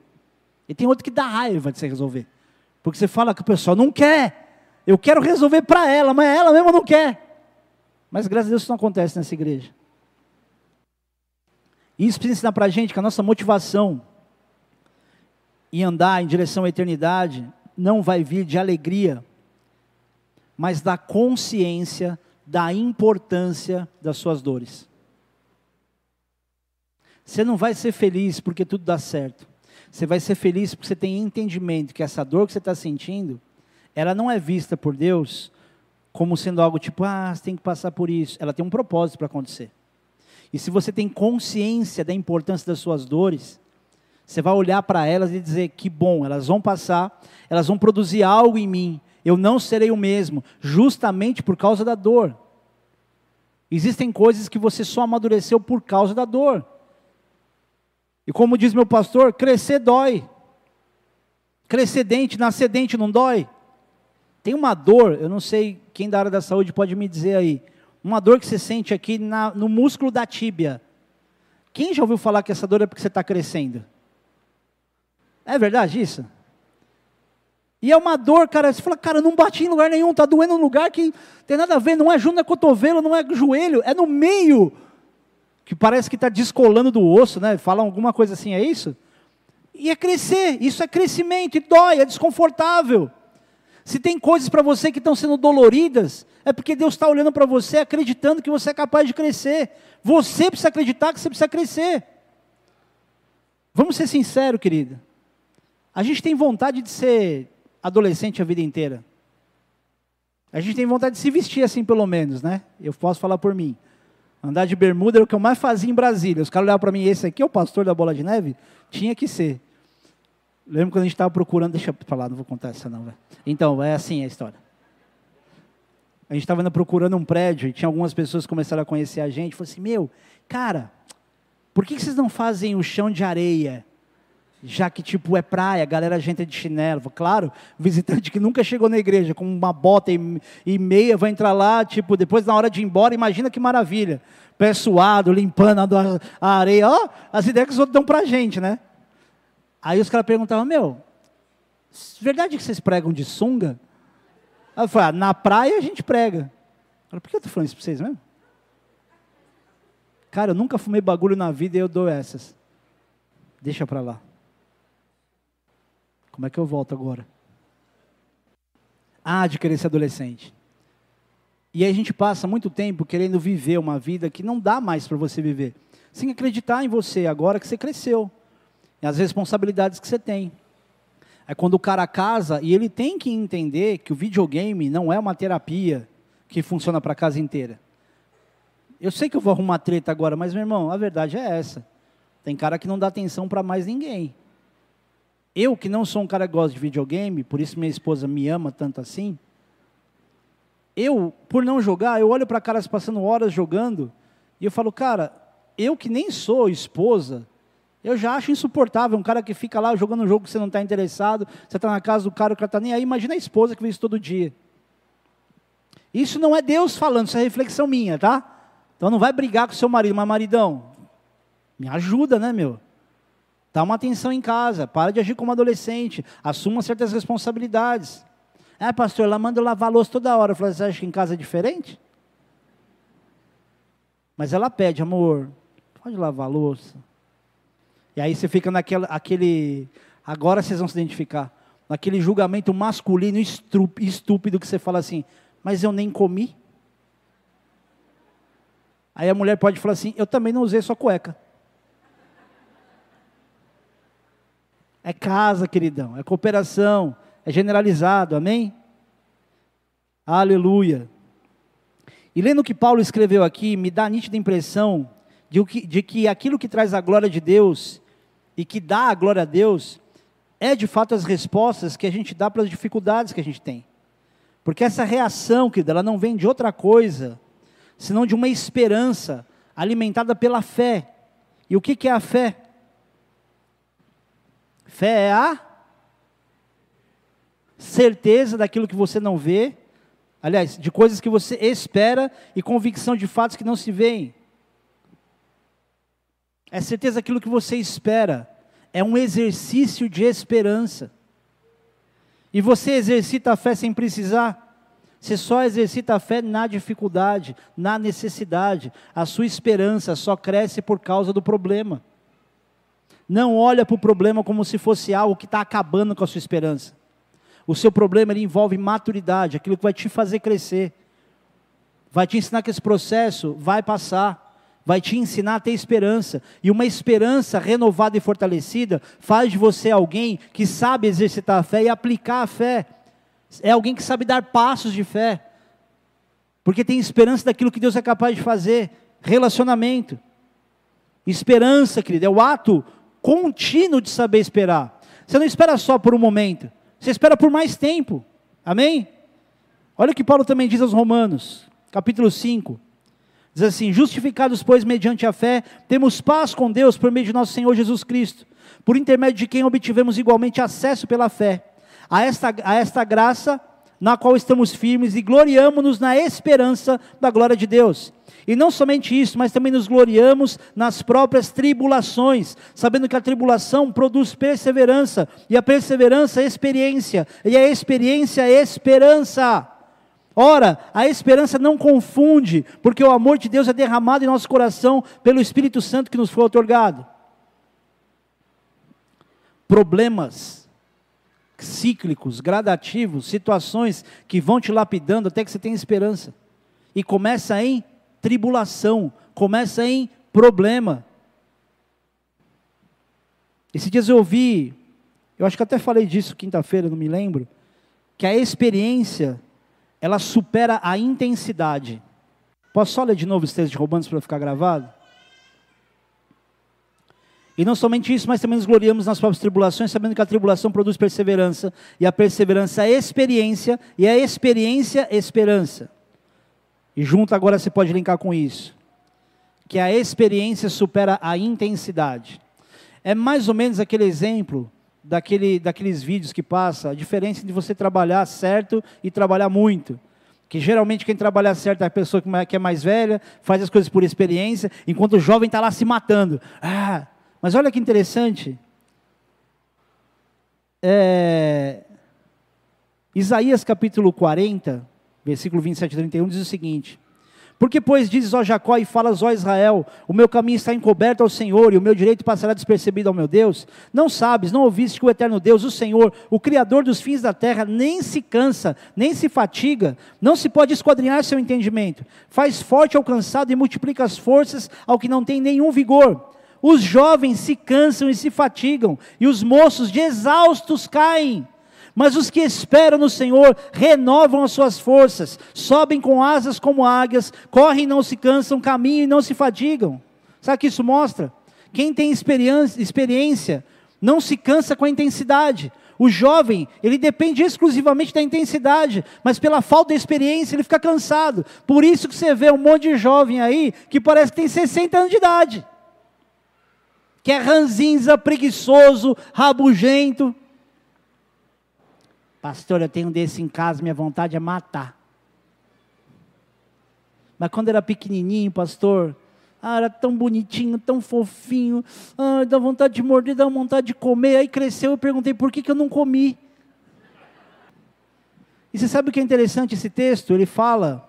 E tem outros que dá raiva de se resolver. Porque você fala que o pessoal não quer. Eu quero resolver para ela, mas ela mesma não quer. Mas graças a Deus isso não acontece nessa igreja. Isso precisa ensinar para a gente que a nossa motivação em andar em direção à eternidade não vai vir de alegria, mas da consciência da importância das suas dores. Você não vai ser feliz porque tudo dá certo. Você vai ser feliz porque você tem entendimento que essa dor que você está sentindo, ela não é vista por Deus como sendo algo tipo, ah, você tem que passar por isso. Ela tem um propósito para acontecer. E se você tem consciência da importância das suas dores, você vai olhar para elas e dizer: que bom, elas vão passar, elas vão produzir algo em mim, eu não serei o mesmo, justamente por causa da dor. Existem coisas que você só amadureceu por causa da dor. E como diz meu pastor, crescer dói. Crescer dente, nascer dente não dói? Tem uma dor, eu não sei quem da área da saúde pode me dizer aí uma dor que você sente aqui na, no músculo da tíbia. Quem já ouviu falar que essa dor é porque você está crescendo? É verdade isso? E é uma dor, cara, você fala, cara, não bati em lugar nenhum, está doendo em um lugar que tem nada a ver, não é junto, não é cotovelo, não é joelho, é no meio, que parece que está descolando do osso, né? Falam alguma coisa assim, é isso? E é crescer, isso é crescimento, e dói, é desconfortável. Se tem coisas para você que estão sendo doloridas, é porque Deus está olhando para você, acreditando que você é capaz de crescer. Você precisa acreditar que você precisa crescer. Vamos ser sinceros, querida. A gente tem vontade de ser adolescente a vida inteira. A gente tem vontade de se vestir assim, pelo menos, né? Eu posso falar por mim. Andar de bermuda era o que eu mais fazia em Brasília. Os caras olhavam para mim, esse aqui é o pastor da Bola de Neve? Tinha que ser. Lembro quando a gente estava procurando, deixa eu falar, não vou contar essa não. Véio. Então, é assim a história. A gente estava procurando um prédio e tinha algumas pessoas que começaram a conhecer a gente. Falei assim, meu, cara, por que vocês não fazem o chão de areia? Já que, tipo, é praia, a galera a gente é de chinelo. Claro, visitante que nunca chegou na igreja com uma bota e, meia vai entrar lá, tipo, depois na hora de ir embora, imagina que maravilha. Pé suado, limpando a, a areia. Ó, as ideias que os outros dão pra gente, né? Aí os caras perguntavam, meu, verdade que vocês pregam de sunga? Aí eu falei, ah, na praia a gente prega. Eu falei, por que eu estou falando isso para vocês mesmo? Cara, eu nunca fumei bagulho na vida e eu dou essas. Deixa para lá. Como é que eu volto agora? Ah, de querer ser adolescente. E aí a gente passa muito tempo querendo viver uma vida que não dá mais para você viver. Sem acreditar em você agora que você cresceu as responsabilidades que você tem. É quando o cara casa e ele tem que entender que o videogame não é uma terapia que funciona para a casa inteira. Eu sei que eu vou arrumar treta agora, mas meu irmão, a verdade é essa. Tem cara que não dá atenção para mais ninguém. Eu, que não sou um cara que gosta de videogame, por isso minha esposa me ama tanto assim. Eu, por não jogar, eu olho para caras passando horas jogando e eu falo, cara, eu que nem sou esposa, eu já acho insuportável um cara que fica lá jogando um jogo que você não está interessado, você está na casa do cara, o cara está nem aí. Imagina a esposa que vê isso todo dia. Isso não é Deus falando, isso é reflexão minha, tá? Então não vai brigar com seu marido, mas maridão, me ajuda, né, meu? Dá uma atenção em casa, para de agir como adolescente, assuma certas responsabilidades. É, pastor, ela manda lavar a louça toda hora. Eu falei, você acha que em casa é diferente? Mas ela pede, amor, pode lavar a louça. E aí você fica naquele. Aquele, agora vocês vão se identificar. naquele julgamento masculino estúpido que você fala assim, mas eu nem comi. Aí a mulher pode falar assim, eu também não usei sua cueca. É casa, queridão, é cooperação, é generalizado, amém? Aleluia. E lendo o que Paulo escreveu aqui, me dá a nítida impressão de que, de que aquilo que traz a glória de Deus e que dá a glória a Deus é de fato as respostas que a gente dá para as dificuldades que a gente tem. Porque essa reação, querida, ela não vem de outra coisa, senão de uma esperança alimentada pela fé. E o que, que é a fé? Fé é a certeza daquilo que você não vê, aliás, de coisas que você espera e convicção de fatos que não se veem. É certeza daquilo que você espera. É um exercício de esperança. E você exercita a fé sem precisar. Você só exercita a fé na dificuldade, na necessidade. A sua esperança só cresce por causa do problema. Não olha para o problema como se fosse algo que está acabando com a sua esperança. O seu problema ele envolve maturidade, aquilo que vai te fazer crescer. Vai te ensinar que esse processo vai passar. Vai te ensinar a ter esperança. E uma esperança renovada e fortalecida faz de você alguém que sabe exercitar a fé e aplicar a fé. É alguém que sabe dar passos de fé. Porque tem esperança daquilo que Deus é capaz de fazer. Relacionamento. Esperança, querido, é o ato contínuo de saber esperar. Você não espera só por um momento, você espera por mais tempo. Amém? Olha o que Paulo também diz aos Romanos, capítulo 5. Diz assim: Justificados, pois, mediante a fé, temos paz com Deus por meio de nosso Senhor Jesus Cristo, por intermédio de quem obtivemos igualmente acesso pela fé a esta, a esta graça na qual estamos firmes e gloriamo-nos na esperança da glória de Deus. E não somente isso, mas também nos gloriamos nas próprias tribulações, sabendo que a tribulação produz perseverança, e a perseverança experiência, e a experiência esperança. Ora, a esperança não confunde, porque o amor de Deus é derramado em nosso coração pelo Espírito Santo que nos foi otorgado. Problemas cíclicos, gradativos, situações que vão te lapidando até que você tenha esperança. E começa em tribulação, começa em problema. Esses dias eu ouvi, eu acho que até falei disso quinta-feira, não me lembro, que a experiência, ela supera a intensidade. Posso só ler de novo os textos de Romanos para ficar gravado? E não somente isso, mas também nos gloriamos nas próprias tribulações, sabendo que a tribulação produz perseverança, e a perseverança é experiência, e a experiência, esperança. E junto agora você pode linkar com isso. Que a experiência supera a intensidade. É mais ou menos aquele exemplo daquele, daqueles vídeos que passa, a diferença de você trabalhar certo e trabalhar muito. Que geralmente quem trabalha certo é a pessoa que é mais velha, faz as coisas por experiência, enquanto o jovem está lá se matando. Ah, mas olha que interessante. É, Isaías capítulo 40, versículo 27 e 31 diz o seguinte: Porque, pois, dizes, ó Jacó, e falas, ó Israel, o meu caminho está encoberto ao Senhor, e o meu direito passará despercebido ao meu Deus? Não sabes, não ouviste que o eterno Deus, o Senhor, o Criador dos fins da terra, nem se cansa, nem se fatiga, não se pode esquadrinhar seu entendimento, faz forte ao cansado e multiplica as forças ao que não tem nenhum vigor. Os jovens se cansam e se fatigam, e os moços de exaustos caem. Mas os que esperam no Senhor renovam as suas forças, sobem com asas como águias, correm e não se cansam, caminham e não se fadigam. Sabe o que isso mostra? Quem tem experiência, experiência não se cansa com a intensidade. O jovem, ele depende exclusivamente da intensidade, mas pela falta de experiência ele fica cansado. Por isso que você vê um monte de jovem aí que parece que tem 60 anos de idade. Que é ranzinza, preguiçoso, rabugento. Pastor, eu tenho um desse em casa, minha vontade é matar. Mas quando era pequenininho, pastor, ah, era tão bonitinho, tão fofinho, ah, dá vontade de morder, dá vontade de comer. Aí cresceu, eu perguntei por que, que eu não comi. E você sabe o que é interessante esse texto? Ele fala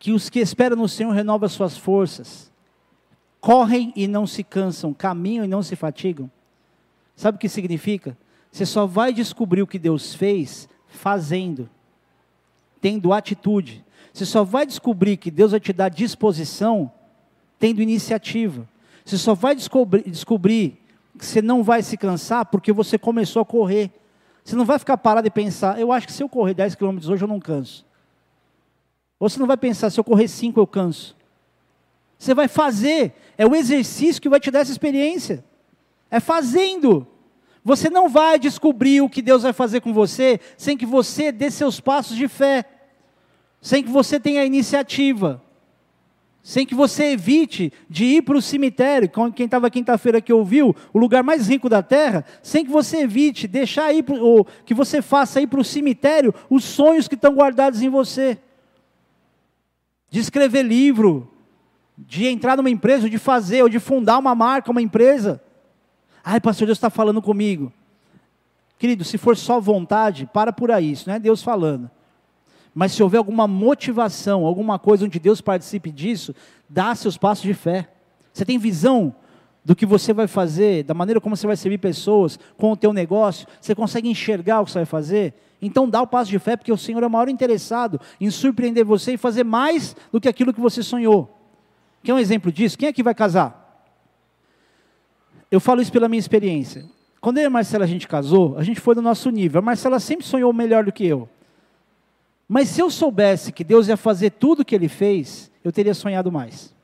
que os que esperam no Senhor renovam suas forças, correm e não se cansam, caminham e não se fatigam. Sabe o que significa? Você só vai descobrir o que Deus fez fazendo, tendo atitude. Você só vai descobrir que Deus vai te dar disposição tendo iniciativa. Você só vai descobrir, descobrir que você não vai se cansar porque você começou a correr. Você não vai ficar parado e pensar, eu acho que se eu correr 10 quilômetros hoje eu não canso. Ou você não vai pensar, se eu correr 5 eu canso. Você vai fazer, é o exercício que vai te dar essa experiência. É fazendo. Você não vai descobrir o que Deus vai fazer com você sem que você dê seus passos de fé, sem que você tenha iniciativa, sem que você evite de ir para o cemitério, quem estava quinta-feira que ouviu, o lugar mais rico da terra, sem que você evite deixar ir, ou que você faça ir para o cemitério os sonhos que estão guardados em você. De escrever livro, de entrar numa empresa, de fazer, ou de fundar uma marca, uma empresa. Ai, pastor, Deus está falando comigo. Querido, se for só vontade, para por aí, isso não é Deus falando. Mas se houver alguma motivação, alguma coisa onde Deus participe disso, dá seus passos de fé. Você tem visão do que você vai fazer, da maneira como você vai servir pessoas, com o teu negócio, você consegue enxergar o que você vai fazer? Então dá o passo de fé, porque o Senhor é o maior interessado em surpreender você e fazer mais do que aquilo que você sonhou. Quer um exemplo disso? Quem é que vai casar? Eu falo isso pela minha experiência. Quando eu e a Marcela a gente casou, a gente foi do nosso nível. A Marcela sempre sonhou melhor do que eu. Mas se eu soubesse que Deus ia fazer tudo o que Ele fez, eu teria sonhado mais.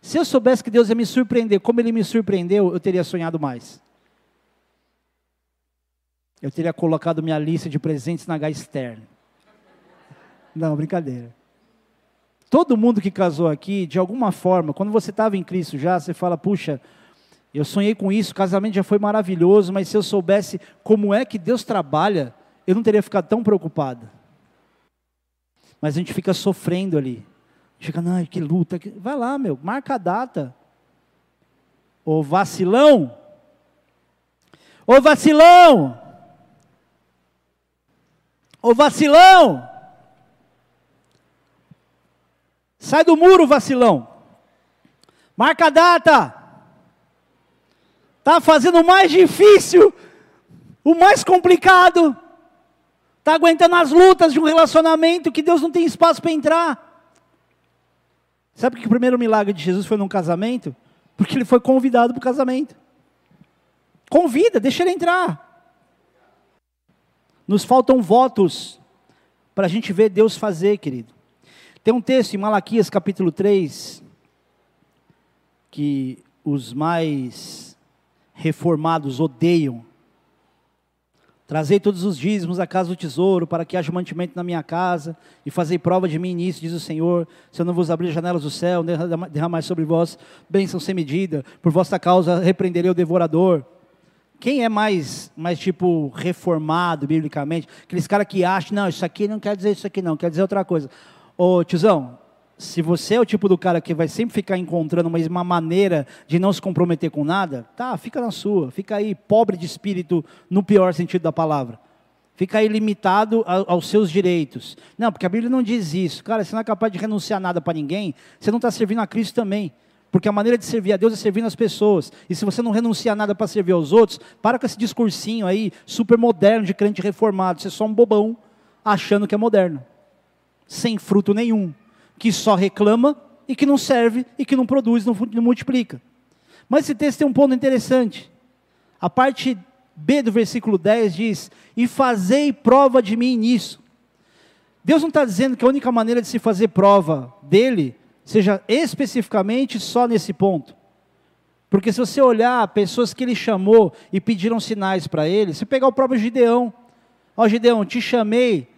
Se eu soubesse que Deus ia me surpreender como Ele me surpreendeu, eu teria sonhado mais. Eu teria colocado minha lista de presentes na externa. Não, brincadeira. Todo mundo que casou aqui, de alguma forma, quando você estava em Cristo já, você fala, puxa, eu sonhei com isso, o casamento já foi maravilhoso, mas se eu soubesse como é que Deus trabalha, eu não teria ficado tão preocupado. Mas a gente fica sofrendo ali. Fica, não, que luta. Que... Vai lá, meu, marca a data. Ô vacilão! Ô vacilão! Ô vacilão! Sai do muro, vacilão! Marca a data! Está fazendo o mais difícil, o mais complicado. Está aguentando as lutas de um relacionamento que Deus não tem espaço para entrar. Sabe que o primeiro milagre de Jesus foi num casamento? Porque ele foi convidado para o casamento. Convida, deixa ele entrar. Nos faltam votos para a gente ver Deus fazer, querido. Tem um texto em Malaquias capítulo 3, que os mais reformados odeiam. Trazei todos os dízimos à casa do tesouro, para que haja mantimento na minha casa, e fazei prova de mim nisso, diz o Senhor. Se eu não vos abrir as janelas do céu, derramar sobre vós bênção sem medida, por vossa causa repreenderei o devorador. Quem é mais, mais tipo, reformado biblicamente? Aqueles caras que acham, não, isso aqui não quer dizer isso aqui não, quer dizer outra coisa. Ô tiozão, se você é o tipo do cara que vai sempre ficar encontrando uma, uma maneira de não se comprometer com nada, tá, fica na sua, fica aí pobre de espírito no pior sentido da palavra. Fica aí limitado a, aos seus direitos. Não, porque a Bíblia não diz isso. Cara, você não é capaz de renunciar nada para ninguém, você não está servindo a Cristo também. Porque a maneira de servir a Deus é servindo as pessoas. E se você não renunciar nada para servir aos outros, para com esse discursinho aí, super moderno de crente reformado. Você é só um bobão achando que é moderno. Sem fruto nenhum que só reclama e que não serve e que não produz, não, não multiplica. Mas esse texto tem um ponto interessante. A parte B do versículo 10 diz: E fazei prova de mim nisso. Deus não está dizendo que a única maneira de se fazer prova dele seja especificamente só nesse ponto. Porque se você olhar pessoas que ele chamou e pediram sinais para ele, se pegar o próprio Gideão, ó Gideão, te chamei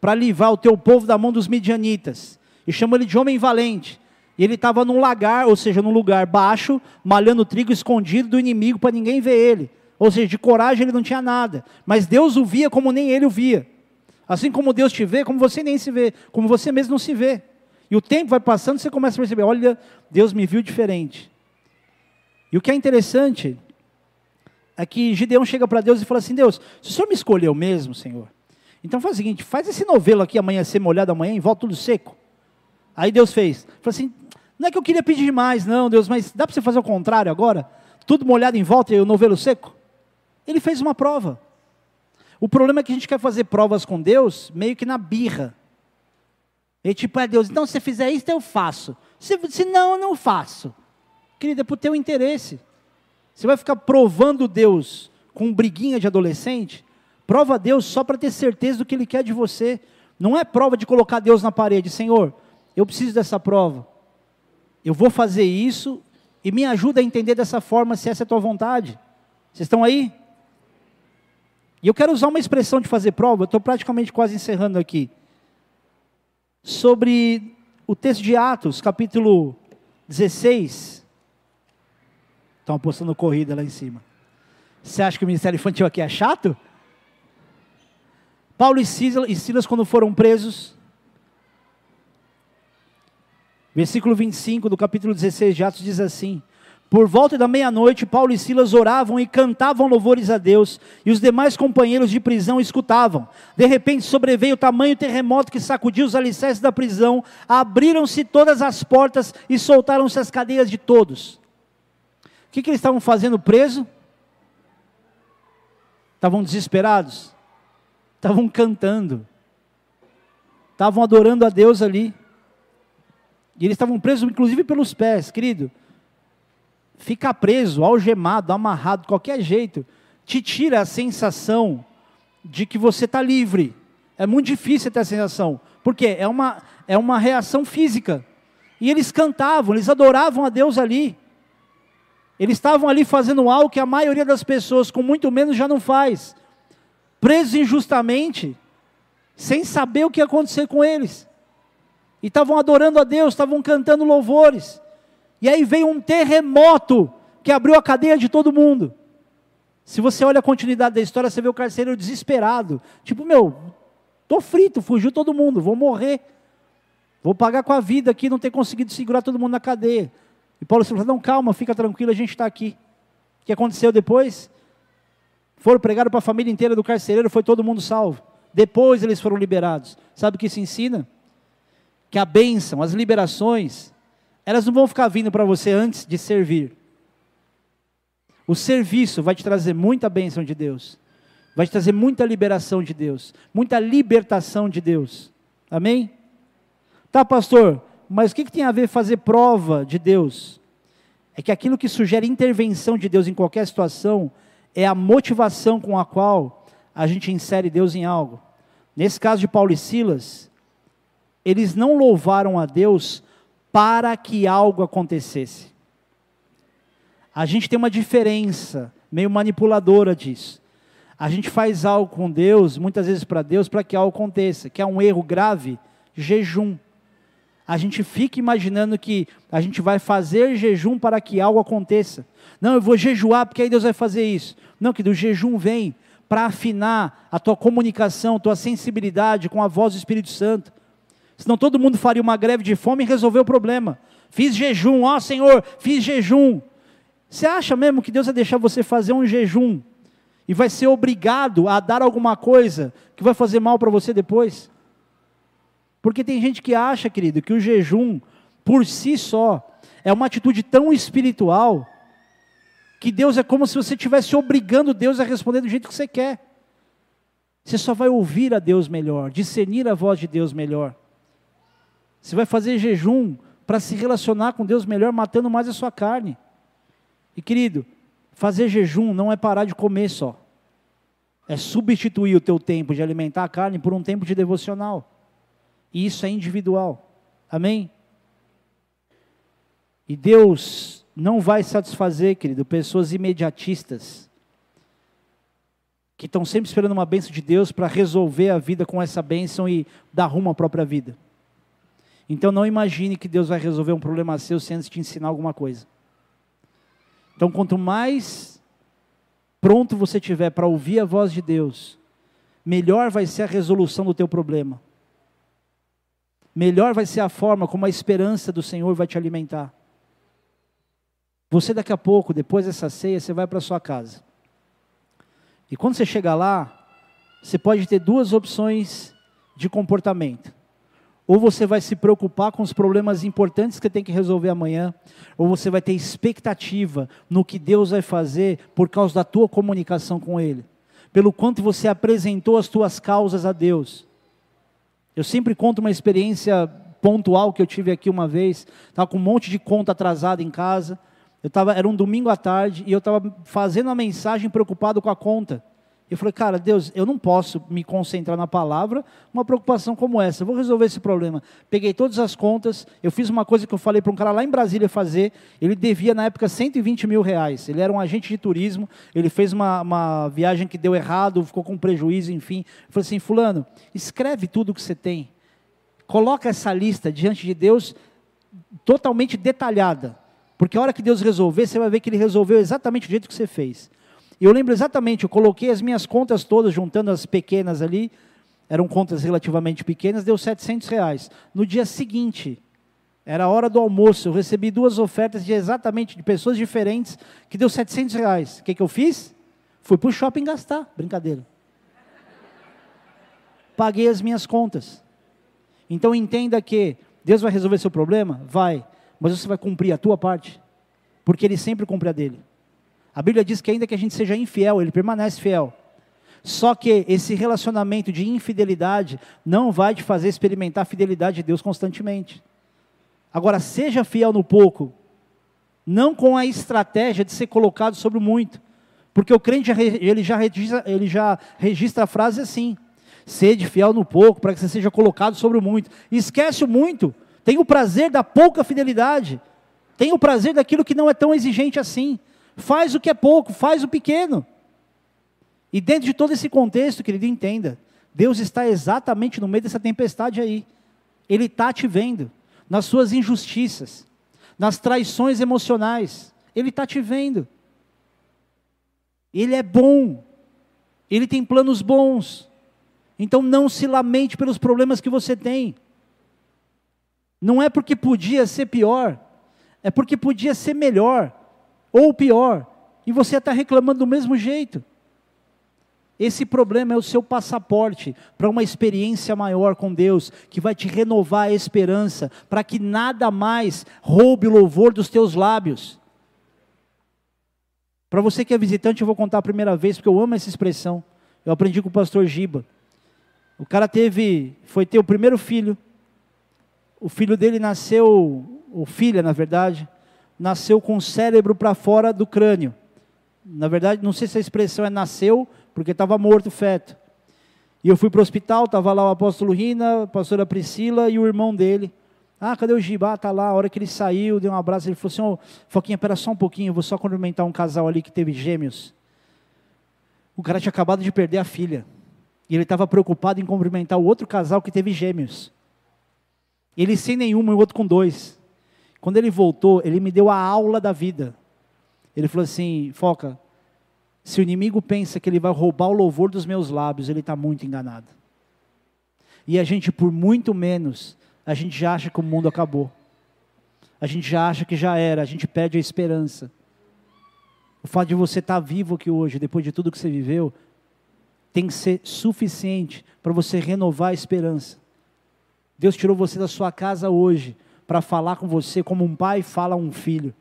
para livrar o teu povo da mão dos midianitas e chamou ele de homem valente. E ele estava num lagar, ou seja, num lugar baixo, malhando trigo escondido do inimigo para ninguém ver ele. Ou seja, de coragem ele não tinha nada. Mas Deus o via como nem ele o via. Assim como Deus te vê, como você nem se vê, como você mesmo não se vê. E o tempo vai passando, você começa a perceber: olha, Deus me viu diferente. E o que é interessante é que Gideão chega para Deus e fala assim: Deus, se o Senhor me escolheu mesmo, Senhor, então faz o seguinte: faz esse novelo aqui amanhã ser molhado amanhã, em volta tudo seco. Aí Deus fez. Falou assim: não é que eu queria pedir mais, não, Deus, mas dá para você fazer o contrário agora? Tudo molhado em volta e o novelo seco? Ele fez uma prova. O problema é que a gente quer fazer provas com Deus meio que na birra. E tipo, é Deus, então se você fizer isso, eu faço. Se, se não, eu não faço. Querida, é o teu interesse. Você vai ficar provando Deus com briguinha de adolescente? Prova Deus só para ter certeza do que Ele quer de você. Não é prova de colocar Deus na parede. Senhor, eu preciso dessa prova. Eu vou fazer isso e me ajuda a entender dessa forma se essa é a tua vontade. Vocês estão aí? E eu quero usar uma expressão de fazer prova, estou praticamente quase encerrando aqui. Sobre o texto de Atos, capítulo 16. Estão apostando corrida lá em cima. Você acha que o ministério infantil aqui é chato? Paulo e Silas quando foram presos, versículo 25 do capítulo 16 de Atos diz assim: Por volta da meia-noite, Paulo e Silas oravam e cantavam louvores a Deus, e os demais companheiros de prisão escutavam. De repente sobreveio o tamanho terremoto que sacudiu os alicerces da prisão, abriram-se todas as portas e soltaram-se as cadeias de todos. O que, que eles estavam fazendo preso? Estavam desesperados? estavam cantando, estavam adorando a Deus ali. E eles estavam presos, inclusive pelos pés, querido. Ficar preso, algemado, amarrado, qualquer jeito, te tira a sensação de que você está livre. É muito difícil ter a sensação, porque é uma, é uma reação física. E eles cantavam, eles adoravam a Deus ali. Eles estavam ali fazendo algo que a maioria das pessoas, com muito menos, já não faz presos injustamente, sem saber o que ia acontecer com eles. E estavam adorando a Deus, estavam cantando louvores. E aí veio um terremoto que abriu a cadeia de todo mundo. Se você olha a continuidade da história, você vê o carcereiro desesperado. Tipo, meu, tô frito, fugiu todo mundo, vou morrer. Vou pagar com a vida aqui, não ter conseguido segurar todo mundo na cadeia. E Paulo falou: não, calma, fica tranquilo, a gente está aqui. O que aconteceu depois? Foram pregar para a família inteira do carcereiro, foi todo mundo salvo. Depois eles foram liberados. Sabe o que isso ensina? Que a bênção, as liberações, elas não vão ficar vindo para você antes de servir. O serviço vai te trazer muita bênção de Deus, vai te trazer muita liberação de Deus, muita libertação de Deus. Amém? Tá, pastor, mas o que, que tem a ver fazer prova de Deus? É que aquilo que sugere intervenção de Deus em qualquer situação é a motivação com a qual a gente insere Deus em algo. Nesse caso de Paulo e Silas, eles não louvaram a Deus para que algo acontecesse. A gente tem uma diferença meio manipuladora disso. A gente faz algo com Deus, muitas vezes para Deus, para que algo aconteça, que é um erro grave, jejum. A gente fica imaginando que a gente vai fazer jejum para que algo aconteça. Não, eu vou jejuar porque aí Deus vai fazer isso. Não, que do jejum vem para afinar a tua comunicação, tua sensibilidade com a voz do Espírito Santo. Senão todo mundo faria uma greve de fome e resolver o problema. Fiz jejum, ó Senhor, fiz jejum. Você acha mesmo que Deus vai deixar você fazer um jejum e vai ser obrigado a dar alguma coisa que vai fazer mal para você depois? Porque tem gente que acha, querido, que o jejum, por si só, é uma atitude tão espiritual que Deus é como se você estivesse obrigando Deus a responder do jeito que você quer. Você só vai ouvir a Deus melhor, discernir a voz de Deus melhor. Você vai fazer jejum para se relacionar com Deus melhor, matando mais a sua carne. E querido, fazer jejum não é parar de comer só. É substituir o teu tempo de alimentar a carne por um tempo de devocional. E isso é individual. Amém? E Deus não vai satisfazer, querido, pessoas imediatistas, que estão sempre esperando uma bênção de Deus para resolver a vida com essa bênção e dar rumo à própria vida. Então não imagine que Deus vai resolver um problema seu sem antes te ensinar alguma coisa. Então quanto mais pronto você tiver para ouvir a voz de Deus, melhor vai ser a resolução do teu problema. Melhor vai ser a forma como a esperança do Senhor vai te alimentar. Você daqui a pouco, depois dessa ceia, você vai para sua casa. E quando você chegar lá, você pode ter duas opções de comportamento. Ou você vai se preocupar com os problemas importantes que tem que resolver amanhã, ou você vai ter expectativa no que Deus vai fazer por causa da tua comunicação com Ele, pelo quanto você apresentou as tuas causas a Deus. Eu sempre conto uma experiência pontual que eu tive aqui uma vez, estava com um monte de conta atrasada em casa, eu tava, era um domingo à tarde e eu estava fazendo a mensagem preocupado com a conta. Eu falei, cara, Deus, eu não posso me concentrar na palavra, uma preocupação como essa, eu vou resolver esse problema. Peguei todas as contas, eu fiz uma coisa que eu falei para um cara lá em Brasília fazer, ele devia na época 120 mil reais, ele era um agente de turismo, ele fez uma, uma viagem que deu errado, ficou com prejuízo, enfim. Eu falei assim, fulano, escreve tudo o que você tem, coloca essa lista diante de Deus totalmente detalhada, porque a hora que Deus resolver, você vai ver que Ele resolveu exatamente do jeito que você fez. E eu lembro exatamente, eu coloquei as minhas contas todas, juntando as pequenas ali, eram contas relativamente pequenas, deu 700 reais. No dia seguinte, era a hora do almoço, eu recebi duas ofertas de exatamente de pessoas diferentes, que deu 700 reais. O que, que eu fiz? Fui para o shopping gastar, brincadeira. Paguei as minhas contas. Então entenda que Deus vai resolver seu problema? Vai. Mas você vai cumprir a tua parte. Porque Ele sempre cumpre a dele. A Bíblia diz que ainda que a gente seja infiel, ele permanece fiel. Só que esse relacionamento de infidelidade não vai te fazer experimentar a fidelidade de Deus constantemente. Agora, seja fiel no pouco, não com a estratégia de ser colocado sobre o muito. Porque o crente ele já registra, ele já registra a frase assim: sede fiel no pouco, para que você seja colocado sobre o muito. esquece o muito, tem o prazer da pouca fidelidade, tem o prazer daquilo que não é tão exigente assim. Faz o que é pouco, faz o pequeno. E dentro de todo esse contexto, querido, entenda, Deus está exatamente no meio dessa tempestade aí. Ele está te vendo, nas suas injustiças, nas traições emocionais. Ele está te vendo. Ele é bom. Ele tem planos bons. Então não se lamente pelos problemas que você tem. Não é porque podia ser pior, é porque podia ser melhor. Ou pior, e você está reclamando do mesmo jeito. Esse problema é o seu passaporte para uma experiência maior com Deus, que vai te renovar a esperança, para que nada mais roube o louvor dos teus lábios. Para você que é visitante, eu vou contar a primeira vez, porque eu amo essa expressão. Eu aprendi com o pastor Giba. O cara teve, foi ter o primeiro filho. O filho dele nasceu, ou filha, na verdade, nasceu com o cérebro para fora do crânio. Na verdade, não sei se a expressão é nasceu, porque estava morto o feto. E eu fui para o hospital, estava lá o apóstolo Rina, a pastora Priscila e o irmão dele. Ah, cadê o Giba? Ah, tá lá. A hora que ele saiu, deu um abraço, ele falou assim: oh, Foquinha, espera só um pouquinho, eu vou só cumprimentar um casal ali que teve gêmeos. O cara tinha acabado de perder a filha. E ele estava preocupado em cumprimentar o outro casal que teve gêmeos. Ele sem nenhuma e o outro com dois. Quando ele voltou, ele me deu a aula da vida. Ele falou assim: Foca, se o inimigo pensa que ele vai roubar o louvor dos meus lábios, ele está muito enganado. E a gente, por muito menos, a gente já acha que o mundo acabou. A gente já acha que já era, a gente perde a esperança. O fato de você estar tá vivo aqui hoje, depois de tudo que você viveu, tem que ser suficiente para você renovar a esperança. Deus tirou você da sua casa hoje para falar com você como um pai fala a um filho,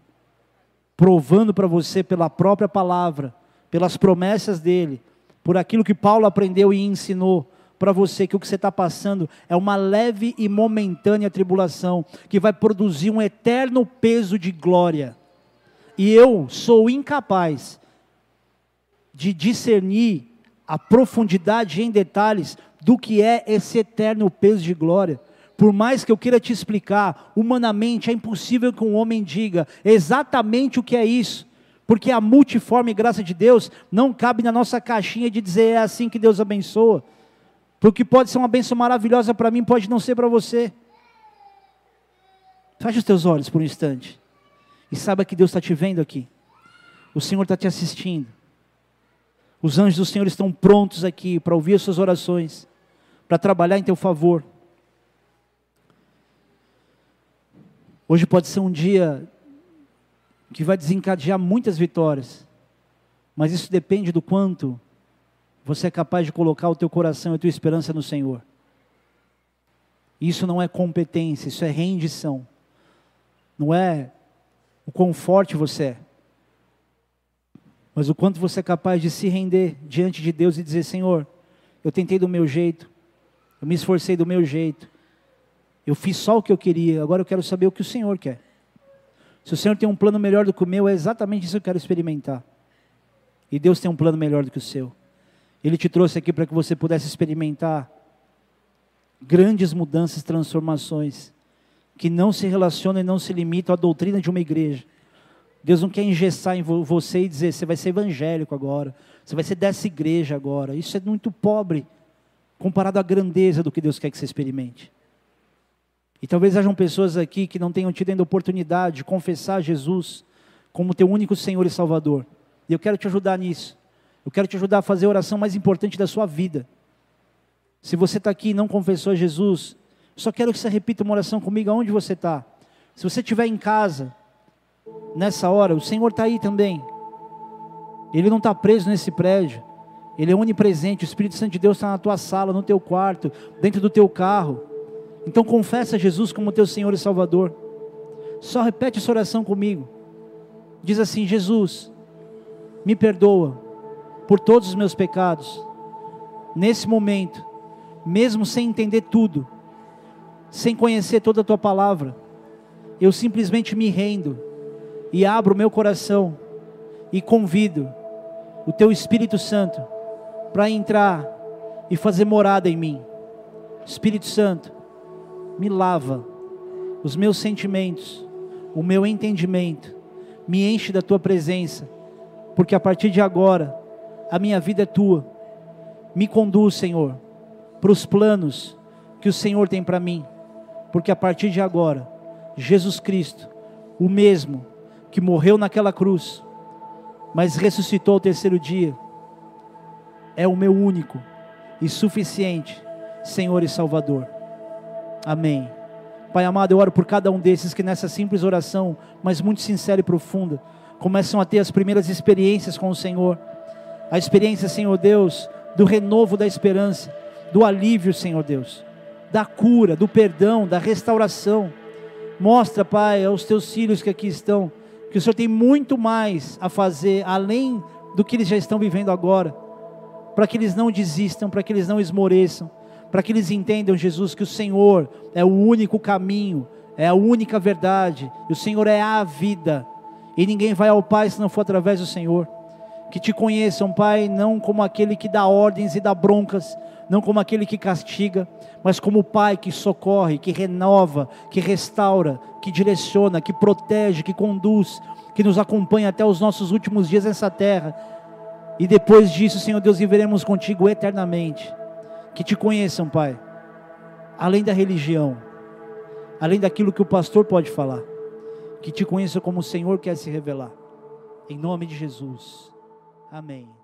provando para você pela própria palavra, pelas promessas dele, por aquilo que Paulo aprendeu e ensinou para você que o que você está passando é uma leve e momentânea tribulação que vai produzir um eterno peso de glória. E eu sou incapaz de discernir a profundidade em detalhes do que é esse eterno peso de glória. Por mais que eu queira te explicar, humanamente é impossível que um homem diga exatamente o que é isso, porque a multiforme graça de Deus não cabe na nossa caixinha de dizer é assim que Deus abençoa. Porque pode ser uma bênção maravilhosa para mim, pode não ser para você. Feche os teus olhos por um instante. E saiba que Deus está te vendo aqui. O Senhor está te assistindo. Os anjos do Senhor estão prontos aqui para ouvir as suas orações, para trabalhar em teu favor. Hoje pode ser um dia que vai desencadear muitas vitórias, mas isso depende do quanto você é capaz de colocar o teu coração e a tua esperança no Senhor. Isso não é competência, isso é rendição. Não é o quão forte você é, mas o quanto você é capaz de se render diante de Deus e dizer: Senhor, eu tentei do meu jeito, eu me esforcei do meu jeito, eu fiz só o que eu queria, agora eu quero saber o que o Senhor quer. Se o Senhor tem um plano melhor do que o meu, é exatamente isso que eu quero experimentar. E Deus tem um plano melhor do que o seu. Ele te trouxe aqui para que você pudesse experimentar grandes mudanças, transformações, que não se relacionam e não se limitam à doutrina de uma igreja. Deus não quer engessar em você e dizer, você vai ser evangélico agora, você vai ser dessa igreja agora. Isso é muito pobre comparado à grandeza do que Deus quer que você experimente. E talvez hajam pessoas aqui que não tenham tido ainda a oportunidade de confessar Jesus como teu único Senhor e Salvador. E eu quero te ajudar nisso. Eu quero te ajudar a fazer a oração mais importante da sua vida. Se você está aqui e não confessou Jesus, só quero que você repita uma oração comigo aonde você está. Se você estiver em casa, nessa hora, o Senhor está aí também. Ele não está preso nesse prédio. Ele é onipresente. O Espírito Santo de Deus está na tua sala, no teu quarto, dentro do teu carro. Então confessa Jesus como teu Senhor e Salvador. Só repete essa oração comigo. Diz assim: Jesus, me perdoa por todos os meus pecados. Nesse momento, mesmo sem entender tudo, sem conhecer toda a tua palavra, eu simplesmente me rendo e abro o meu coração e convido o teu Espírito Santo para entrar e fazer morada em mim. Espírito Santo, me lava os meus sentimentos, o meu entendimento, me enche da tua presença, porque a partir de agora a minha vida é tua. Me conduz, Senhor, para os planos que o Senhor tem para mim, porque a partir de agora, Jesus Cristo, o mesmo que morreu naquela cruz, mas ressuscitou ao terceiro dia, é o meu único e suficiente Senhor e Salvador. Amém. Pai amado, eu oro por cada um desses que nessa simples oração, mas muito sincera e profunda, começam a ter as primeiras experiências com o Senhor. A experiência, Senhor Deus, do renovo da esperança, do alívio, Senhor Deus, da cura, do perdão, da restauração. Mostra, Pai, aos teus filhos que aqui estão, que o Senhor tem muito mais a fazer além do que eles já estão vivendo agora, para que eles não desistam, para que eles não esmoreçam, para que eles entendam, Jesus, que o Senhor é o único caminho, é a única verdade, e o Senhor é a vida, e ninguém vai ao Pai se não for através do Senhor. Que te conheçam, Pai, não como aquele que dá ordens e dá broncas, não como aquele que castiga, mas como o Pai que socorre, que renova, que restaura, que direciona, que protege, que conduz, que nos acompanha até os nossos últimos dias nessa terra. E depois disso, Senhor Deus, viveremos contigo eternamente. Que te conheçam, Pai, além da religião, além daquilo que o pastor pode falar. Que te conheçam como o Senhor quer se revelar. Em nome de Jesus. Amém.